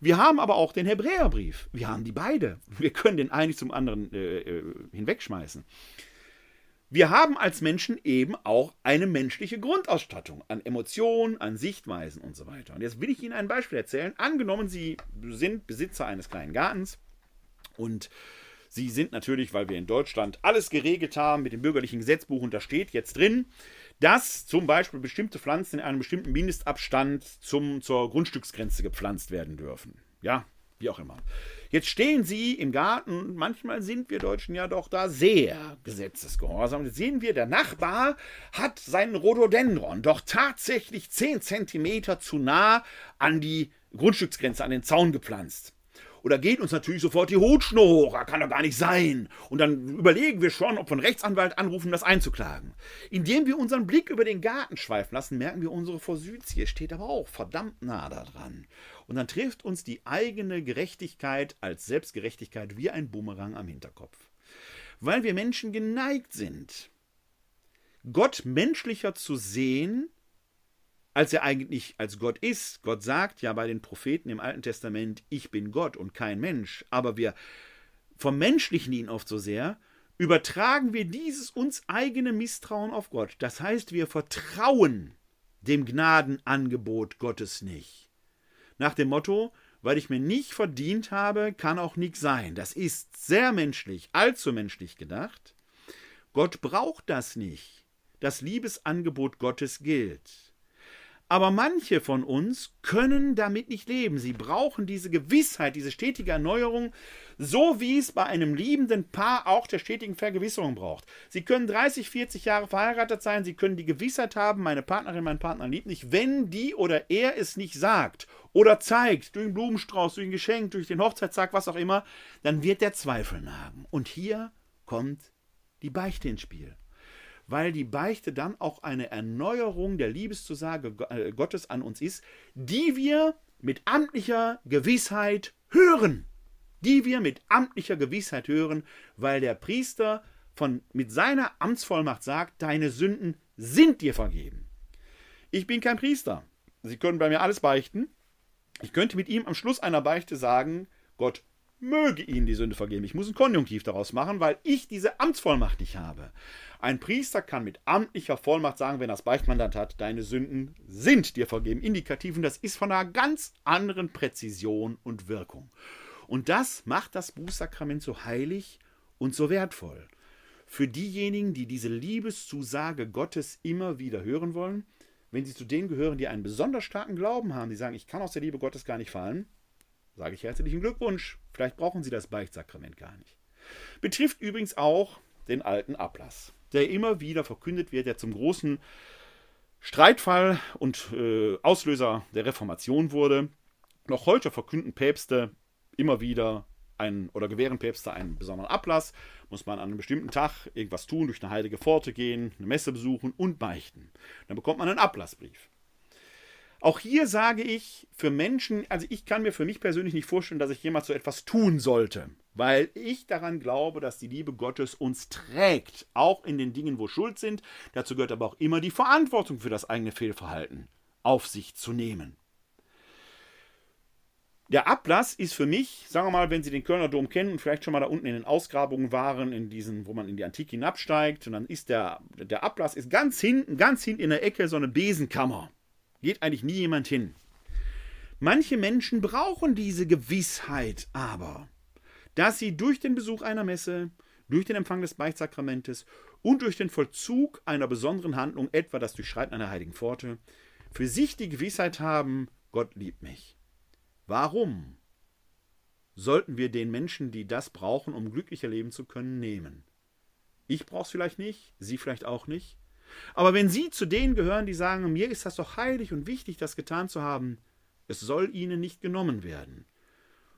Wir haben aber auch den Hebräerbrief. Wir haben die beide. Wir können den einen zum anderen äh, äh, hinwegschmeißen. Wir haben als Menschen eben auch eine menschliche Grundausstattung an Emotionen, an Sichtweisen und so weiter. Und jetzt will ich Ihnen ein Beispiel erzählen. Angenommen, Sie sind Besitzer eines kleinen Gartens und Sie sind natürlich, weil wir in Deutschland alles geregelt haben mit dem bürgerlichen Gesetzbuch und da steht jetzt drin, dass zum Beispiel bestimmte Pflanzen in einem bestimmten Mindestabstand zum, zur Grundstücksgrenze gepflanzt werden dürfen. Ja, wie auch immer. Jetzt stehen sie im Garten, manchmal sind wir Deutschen ja doch da sehr gesetzesgehorsam. Jetzt sehen wir, der Nachbar hat seinen Rhododendron doch tatsächlich 10 cm zu nah an die Grundstücksgrenze, an den Zaun gepflanzt. Oder geht uns natürlich sofort die Hutschnur hoch, das kann doch gar nicht sein. Und dann überlegen wir schon, ob wir einen Rechtsanwalt anrufen, das einzuklagen. Indem wir unseren Blick über den Garten schweifen lassen, merken wir, unsere Forsythie steht aber auch verdammt nah daran. Und dann trifft uns die eigene Gerechtigkeit als Selbstgerechtigkeit wie ein Bumerang am Hinterkopf. Weil wir Menschen geneigt sind, Gott menschlicher zu sehen, als er eigentlich als Gott ist. Gott sagt ja bei den Propheten im Alten Testament, ich bin Gott und kein Mensch, aber wir vermenschlichen ihn oft so sehr, übertragen wir dieses uns eigene Misstrauen auf Gott. Das heißt, wir vertrauen dem Gnadenangebot Gottes nicht. Nach dem Motto, weil ich mir nicht verdient habe, kann auch nichts sein. Das ist sehr menschlich, allzu menschlich gedacht. Gott braucht das nicht. Das Liebesangebot Gottes gilt. Aber manche von uns können damit nicht leben. Sie brauchen diese Gewissheit, diese stetige Erneuerung, so wie es bei einem liebenden Paar auch der stetigen Vergewisserung braucht. Sie können 30, 40 Jahre verheiratet sein, sie können die Gewissheit haben, meine Partnerin, mein Partner liebt mich, wenn die oder er es nicht sagt oder zeigt, durch einen Blumenstrauß, durch ein Geschenk, durch den Hochzeitstag, was auch immer, dann wird der Zweifel nagen. Und hier kommt die Beichte ins Spiel weil die Beichte dann auch eine Erneuerung der Liebeszusage äh, Gottes an uns ist, die wir mit amtlicher Gewissheit hören. Die wir mit amtlicher Gewissheit hören, weil der Priester von, mit seiner Amtsvollmacht sagt, deine Sünden sind dir vergeben. Ich bin kein Priester. Sie können bei mir alles beichten. Ich könnte mit ihm am Schluss einer Beichte sagen, Gott möge ihnen die Sünde vergeben. Ich muss ein Konjunktiv daraus machen, weil ich diese Amtsvollmacht nicht habe. Ein Priester kann mit amtlicher Vollmacht sagen, wenn er das Beichtmandat hat, deine Sünden sind dir vergeben. Indikativen, das ist von einer ganz anderen Präzision und Wirkung. Und das macht das Bußsakrament so heilig und so wertvoll. Für diejenigen, die diese Liebeszusage Gottes immer wieder hören wollen, wenn sie zu denen gehören, die einen besonders starken Glauben haben, die sagen, ich kann aus der Liebe Gottes gar nicht fallen, sage ich herzlichen Glückwunsch. Vielleicht brauchen Sie das Beichtsakrament gar nicht. Betrifft übrigens auch den alten Ablass, der immer wieder verkündet wird, der zum großen Streitfall und äh, Auslöser der Reformation wurde. Noch heute verkünden Päpste immer wieder einen oder gewähren Päpste einen besonderen Ablass. Muss man an einem bestimmten Tag irgendwas tun, durch eine heilige Pforte gehen, eine Messe besuchen und beichten. Dann bekommt man einen Ablassbrief. Auch hier sage ich für Menschen, also ich kann mir für mich persönlich nicht vorstellen, dass ich jemals so etwas tun sollte, weil ich daran glaube, dass die Liebe Gottes uns trägt, auch in den Dingen, wo Schuld sind. Dazu gehört aber auch immer die Verantwortung für das eigene Fehlverhalten auf sich zu nehmen. Der Ablass ist für mich, sagen wir mal, wenn Sie den Kölner Dom kennen und vielleicht schon mal da unten in den Ausgrabungen waren, in diesen, wo man in die Antike hinabsteigt, und dann ist der, der Ablass ist ganz hinten, ganz hinten in der Ecke so eine Besenkammer. Geht eigentlich nie jemand hin. Manche Menschen brauchen diese Gewissheit aber, dass sie durch den Besuch einer Messe, durch den Empfang des Beichtsakramentes und durch den Vollzug einer besonderen Handlung, etwa das Durchschreiten einer heiligen Pforte, für sich die Gewissheit haben, Gott liebt mich. Warum sollten wir den Menschen, die das brauchen, um glücklicher leben zu können, nehmen? Ich brauche es vielleicht nicht, Sie vielleicht auch nicht. Aber wenn Sie zu denen gehören, die sagen, mir ist das doch heilig und wichtig, das getan zu haben, es soll Ihnen nicht genommen werden.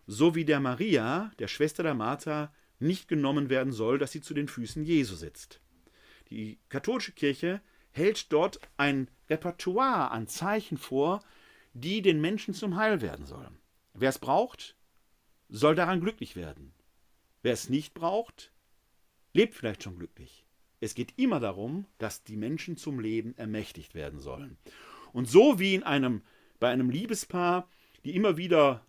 So wie der Maria, der Schwester der Martha, nicht genommen werden soll, dass sie zu den Füßen Jesu sitzt. Die katholische Kirche hält dort ein Repertoire an Zeichen vor, die den Menschen zum Heil werden sollen. Wer es braucht, soll daran glücklich werden. Wer es nicht braucht, lebt vielleicht schon glücklich. Es geht immer darum, dass die Menschen zum Leben ermächtigt werden sollen. Und so wie in einem, bei einem Liebespaar, die immer wieder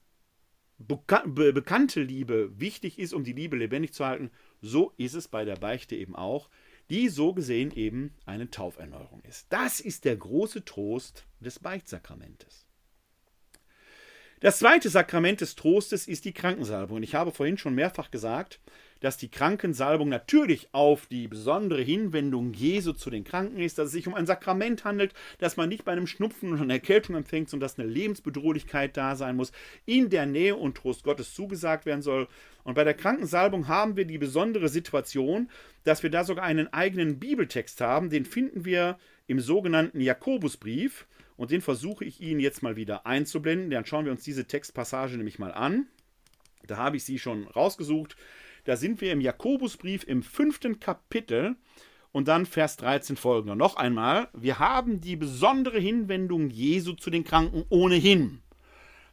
beka be bekannte Liebe wichtig ist, um die Liebe lebendig zu halten, so ist es bei der Beichte eben auch, die so gesehen eben eine Tauferneuerung ist. Das ist der große Trost des Beichtsakramentes. Das zweite Sakrament des Trostes ist die Krankensalbung. Und ich habe vorhin schon mehrfach gesagt, dass die Krankensalbung natürlich auf die besondere Hinwendung Jesu zu den Kranken ist, dass es sich um ein Sakrament handelt, dass man nicht bei einem Schnupfen und einer Erkältung empfängt, sondern dass eine Lebensbedrohlichkeit da sein muss, in der Nähe und Trost Gottes zugesagt werden soll. Und bei der Krankensalbung haben wir die besondere Situation, dass wir da sogar einen eigenen Bibeltext haben, den finden wir im sogenannten Jakobusbrief. Und den versuche ich Ihnen jetzt mal wieder einzublenden. Dann schauen wir uns diese Textpassage nämlich mal an. Da habe ich sie schon rausgesucht. Da sind wir im Jakobusbrief im fünften Kapitel und dann Vers 13 folgender. Noch einmal, wir haben die besondere Hinwendung Jesu zu den Kranken ohnehin.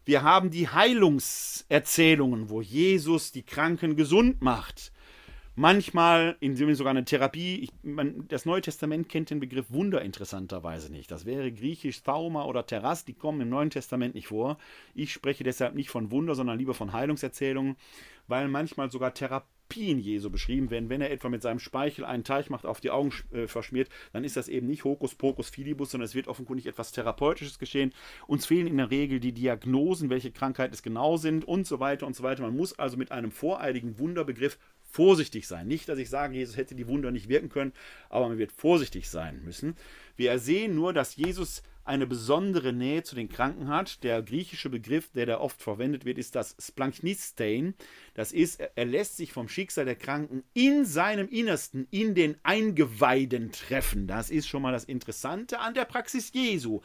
Wir haben die Heilungserzählungen, wo Jesus die Kranken gesund macht. Manchmal in sogar eine Therapie. Ich, man, das Neue Testament kennt den Begriff Wunder interessanterweise nicht. Das wäre griechisch Thauma oder Terras, die kommen im Neuen Testament nicht vor. Ich spreche deshalb nicht von Wunder, sondern lieber von Heilungserzählungen weil manchmal sogar Therapien Jesu beschrieben werden. Wenn er etwa mit seinem Speichel einen Teich macht, auf die Augen äh, verschmiert, dann ist das eben nicht Hokuspokus Filibus, sondern es wird offenkundig etwas Therapeutisches geschehen. Uns fehlen in der Regel die Diagnosen, welche Krankheit es genau sind und so weiter und so weiter. Man muss also mit einem voreiligen Wunderbegriff vorsichtig sein. Nicht, dass ich sage, Jesus hätte die Wunder nicht wirken können, aber man wird vorsichtig sein müssen. Wir sehen nur, dass Jesus eine besondere Nähe zu den Kranken hat. Der griechische Begriff, der da oft verwendet wird, ist das Splanknistein. Das ist, er lässt sich vom Schicksal der Kranken in seinem Innersten, in den Eingeweiden treffen. Das ist schon mal das Interessante an der Praxis Jesu,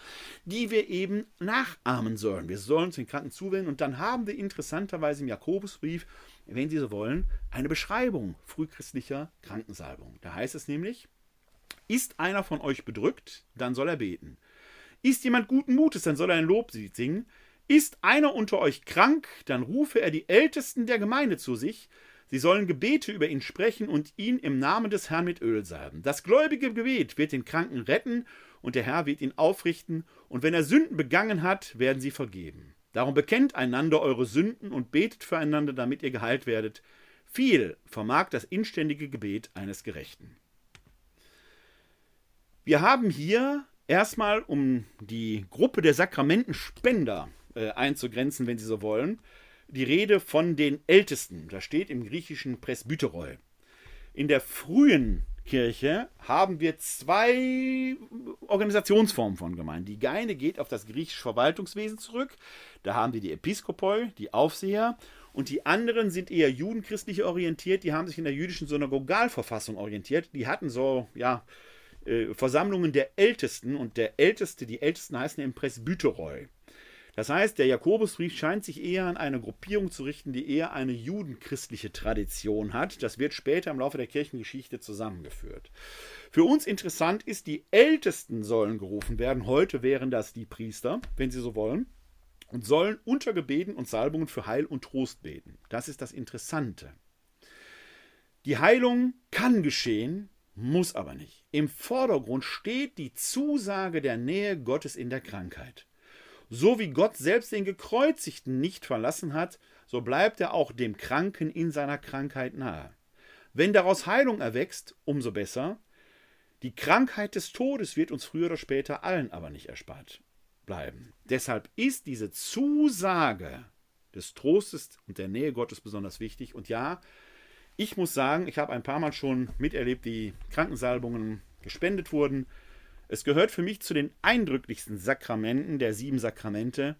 die wir eben nachahmen sollen. Wir sollen zu den Kranken zuwenden und dann haben wir interessanterweise im Jakobusbrief, wenn Sie so wollen, eine Beschreibung frühchristlicher Krankensalbung. Da heißt es nämlich, ist einer von euch bedrückt, dann soll er beten. Ist jemand guten Mutes, dann soll er ein Loblied singen. Ist einer unter euch krank, dann rufe er die Ältesten der Gemeinde zu sich. Sie sollen Gebete über ihn sprechen und ihn im Namen des Herrn mit Öl salben. Das gläubige Gebet wird den Kranken retten und der Herr wird ihn aufrichten. Und wenn er Sünden begangen hat, werden sie vergeben. Darum bekennt einander eure Sünden und betet füreinander, damit ihr geheilt werdet. Viel vermag das inständige Gebet eines Gerechten. Wir haben hier Erstmal, um die Gruppe der Sakramentenspender äh, einzugrenzen, wenn Sie so wollen, die Rede von den Ältesten. Da steht im griechischen Presbyteroi. In der frühen Kirche haben wir zwei Organisationsformen von Gemeinden. Die eine geht auf das griechische Verwaltungswesen zurück. Da haben wir die Episkopoi, die Aufseher. Und die anderen sind eher judenchristlich orientiert. Die haben sich in der jüdischen Synagogalverfassung orientiert. Die hatten so, ja, äh, Versammlungen der Ältesten und der Älteste, die Ältesten heißen im Presbyteroi. Das heißt, der Jakobusbrief scheint sich eher an eine Gruppierung zu richten, die eher eine judenchristliche Tradition hat. Das wird später im Laufe der Kirchengeschichte zusammengeführt. Für uns interessant ist, die Ältesten sollen gerufen werden. Heute wären das die Priester, wenn sie so wollen, und sollen unter Gebeten und Salbungen für Heil und Trost beten. Das ist das Interessante. Die Heilung kann geschehen, muss aber nicht. Im Vordergrund steht die Zusage der Nähe Gottes in der Krankheit. So wie Gott selbst den Gekreuzigten nicht verlassen hat, so bleibt er auch dem Kranken in seiner Krankheit nahe. Wenn daraus Heilung erwächst, umso besser. Die Krankheit des Todes wird uns früher oder später allen aber nicht erspart bleiben. Deshalb ist diese Zusage des Trostes und der Nähe Gottes besonders wichtig. Und ja, ich muss sagen, ich habe ein paar Mal schon miterlebt, wie Krankensalbungen gespendet wurden. Es gehört für mich zu den eindrücklichsten Sakramenten der sieben Sakramente,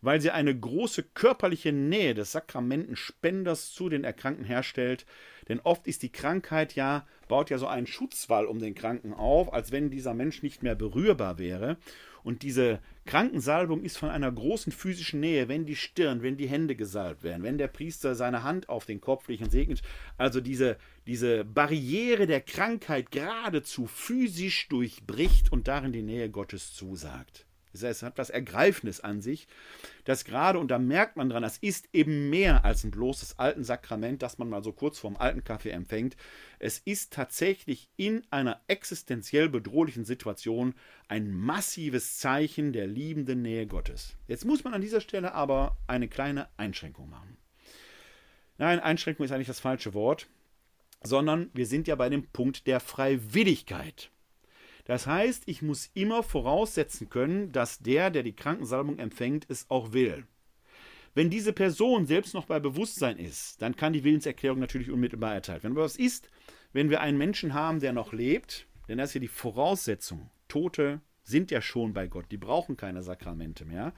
weil sie eine große körperliche Nähe des Sakramentenspenders zu den Erkrankten herstellt. Denn oft ist die Krankheit ja, baut ja so einen Schutzwall um den Kranken auf, als wenn dieser Mensch nicht mehr berührbar wäre. Und diese Krankensalbung ist von einer großen physischen Nähe, wenn die Stirn, wenn die Hände gesalbt werden, wenn der Priester seine Hand auf den Kopf legt und segnet. Also diese, diese Barriere der Krankheit geradezu physisch durchbricht und darin die Nähe Gottes zusagt. Es hat was Ergreifendes an sich, das gerade, und da merkt man dran, das ist eben mehr als ein bloßes alten Sakrament, das man mal so kurz vorm alten Kaffee empfängt. Es ist tatsächlich in einer existenziell bedrohlichen Situation ein massives Zeichen der liebenden Nähe Gottes. Jetzt muss man an dieser Stelle aber eine kleine Einschränkung machen. Nein, Einschränkung ist eigentlich das falsche Wort, sondern wir sind ja bei dem Punkt der Freiwilligkeit. Das heißt, ich muss immer voraussetzen können, dass der, der die Krankensalbung empfängt, es auch will. Wenn diese Person selbst noch bei Bewusstsein ist, dann kann die Willenserklärung natürlich unmittelbar erteilt werden. Aber was ist, wenn wir einen Menschen haben, der noch lebt? Denn das ist ja die Voraussetzung. Tote sind ja schon bei Gott, die brauchen keine Sakramente mehr.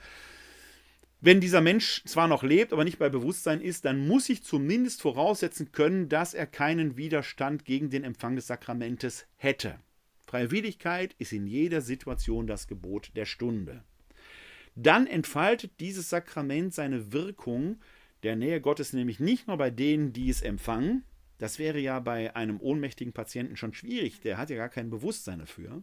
Wenn dieser Mensch zwar noch lebt, aber nicht bei Bewusstsein ist, dann muss ich zumindest voraussetzen können, dass er keinen Widerstand gegen den Empfang des Sakramentes hätte. Freiwilligkeit ist in jeder Situation das Gebot der Stunde. Dann entfaltet dieses Sakrament seine Wirkung der Nähe Gottes nämlich nicht nur bei denen, die es empfangen, das wäre ja bei einem ohnmächtigen Patienten schon schwierig, der hat ja gar kein Bewusstsein dafür.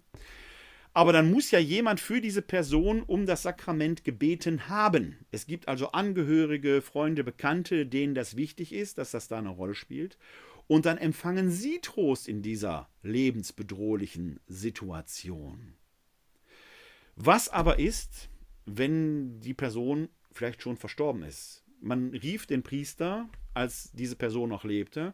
Aber dann muss ja jemand für diese Person um das Sakrament gebeten haben. Es gibt also Angehörige, Freunde, Bekannte, denen das wichtig ist, dass das da eine Rolle spielt. Und dann empfangen sie Trost in dieser lebensbedrohlichen Situation. Was aber ist, wenn die Person vielleicht schon verstorben ist? Man rief den Priester, als diese Person noch lebte.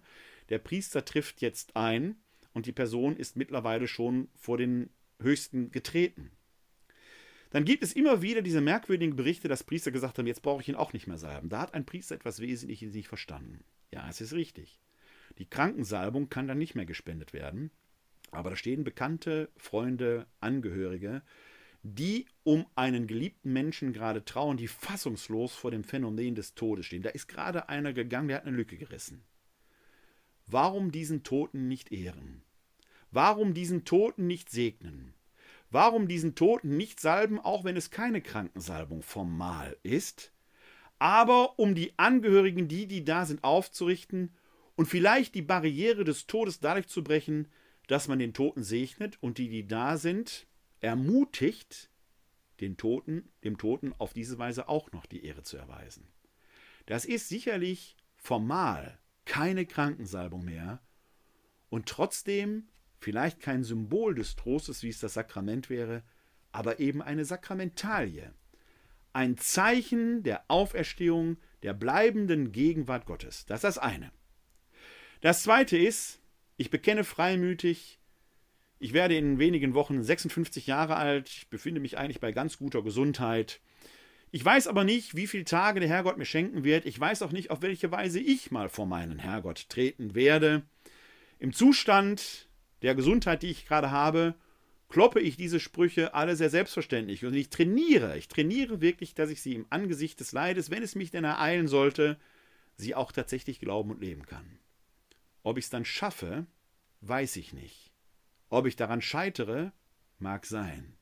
Der Priester trifft jetzt ein und die Person ist mittlerweile schon vor den Höchsten getreten. Dann gibt es immer wieder diese merkwürdigen Berichte, dass Priester gesagt haben, jetzt brauche ich ihn auch nicht mehr salben. Da hat ein Priester etwas Wesentliches nicht verstanden. Ja, es ist richtig. Die Krankensalbung kann dann nicht mehr gespendet werden. Aber da stehen Bekannte, Freunde, Angehörige, die um einen geliebten Menschen gerade trauen, die fassungslos vor dem Phänomen des Todes stehen. Da ist gerade einer gegangen, der hat eine Lücke gerissen. Warum diesen Toten nicht ehren? Warum diesen Toten nicht segnen? Warum diesen Toten nicht salben, auch wenn es keine Krankensalbung formal ist? Aber um die Angehörigen, die, die da sind, aufzurichten und vielleicht die Barriere des Todes dadurch zu brechen, dass man den Toten segnet und die, die da sind, ermutigt, den Toten, dem Toten auf diese Weise auch noch die Ehre zu erweisen. Das ist sicherlich formal keine Krankensalbung mehr und trotzdem vielleicht kein Symbol des Trostes, wie es das Sakrament wäre, aber eben eine Sakramentalie. Ein Zeichen der Auferstehung, der bleibenden Gegenwart Gottes. Das ist das eine. Das zweite ist, ich bekenne freimütig, ich werde in wenigen Wochen 56 Jahre alt, ich befinde mich eigentlich bei ganz guter Gesundheit. Ich weiß aber nicht, wie viele Tage der Herrgott mir schenken wird. Ich weiß auch nicht, auf welche Weise ich mal vor meinen Herrgott treten werde. Im Zustand der Gesundheit, die ich gerade habe, kloppe ich diese Sprüche alle sehr selbstverständlich. Und ich trainiere, ich trainiere wirklich, dass ich sie im Angesicht des Leides, wenn es mich denn ereilen sollte, sie auch tatsächlich glauben und leben kann. Ob ich es dann schaffe, weiß ich nicht. Ob ich daran scheitere, mag sein.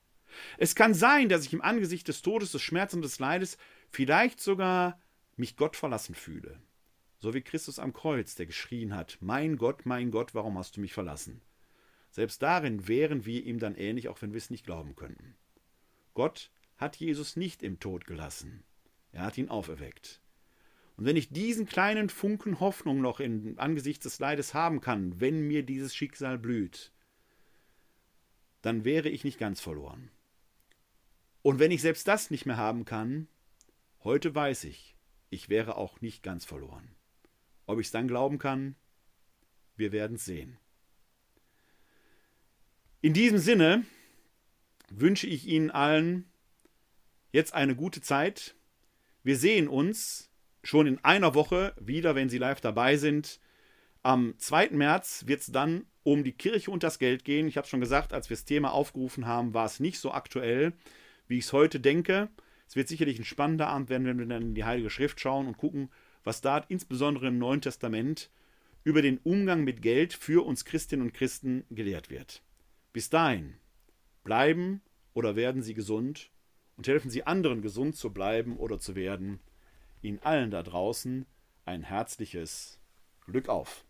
Es kann sein, dass ich im Angesicht des Todes, des Schmerzes und des Leides vielleicht sogar mich Gott verlassen fühle. So wie Christus am Kreuz, der geschrien hat, Mein Gott, mein Gott, warum hast du mich verlassen? Selbst darin wären wir ihm dann ähnlich, auch wenn wir es nicht glauben könnten. Gott hat Jesus nicht im Tod gelassen. Er hat ihn auferweckt. Und wenn ich diesen kleinen Funken Hoffnung noch in angesichts des Leides haben kann, wenn mir dieses Schicksal blüht, dann wäre ich nicht ganz verloren. Und wenn ich selbst das nicht mehr haben kann, heute weiß ich, ich wäre auch nicht ganz verloren. Ob ich es dann glauben kann, wir werden es sehen. In diesem Sinne wünsche ich Ihnen allen jetzt eine gute Zeit. Wir sehen uns schon in einer Woche wieder, wenn Sie live dabei sind. Am 2. März wird es dann um die Kirche und das Geld gehen. Ich habe schon gesagt, als wir das Thema aufgerufen haben, war es nicht so aktuell, wie ich es heute denke. Es wird sicherlich ein spannender Abend werden, wenn wir dann in die Heilige Schrift schauen und gucken, was da insbesondere im Neuen Testament über den Umgang mit Geld für uns Christinnen und Christen gelehrt wird. Bis dahin, bleiben oder werden Sie gesund und helfen Sie anderen gesund zu bleiben oder zu werden. Ihnen allen da draußen ein herzliches Glück auf.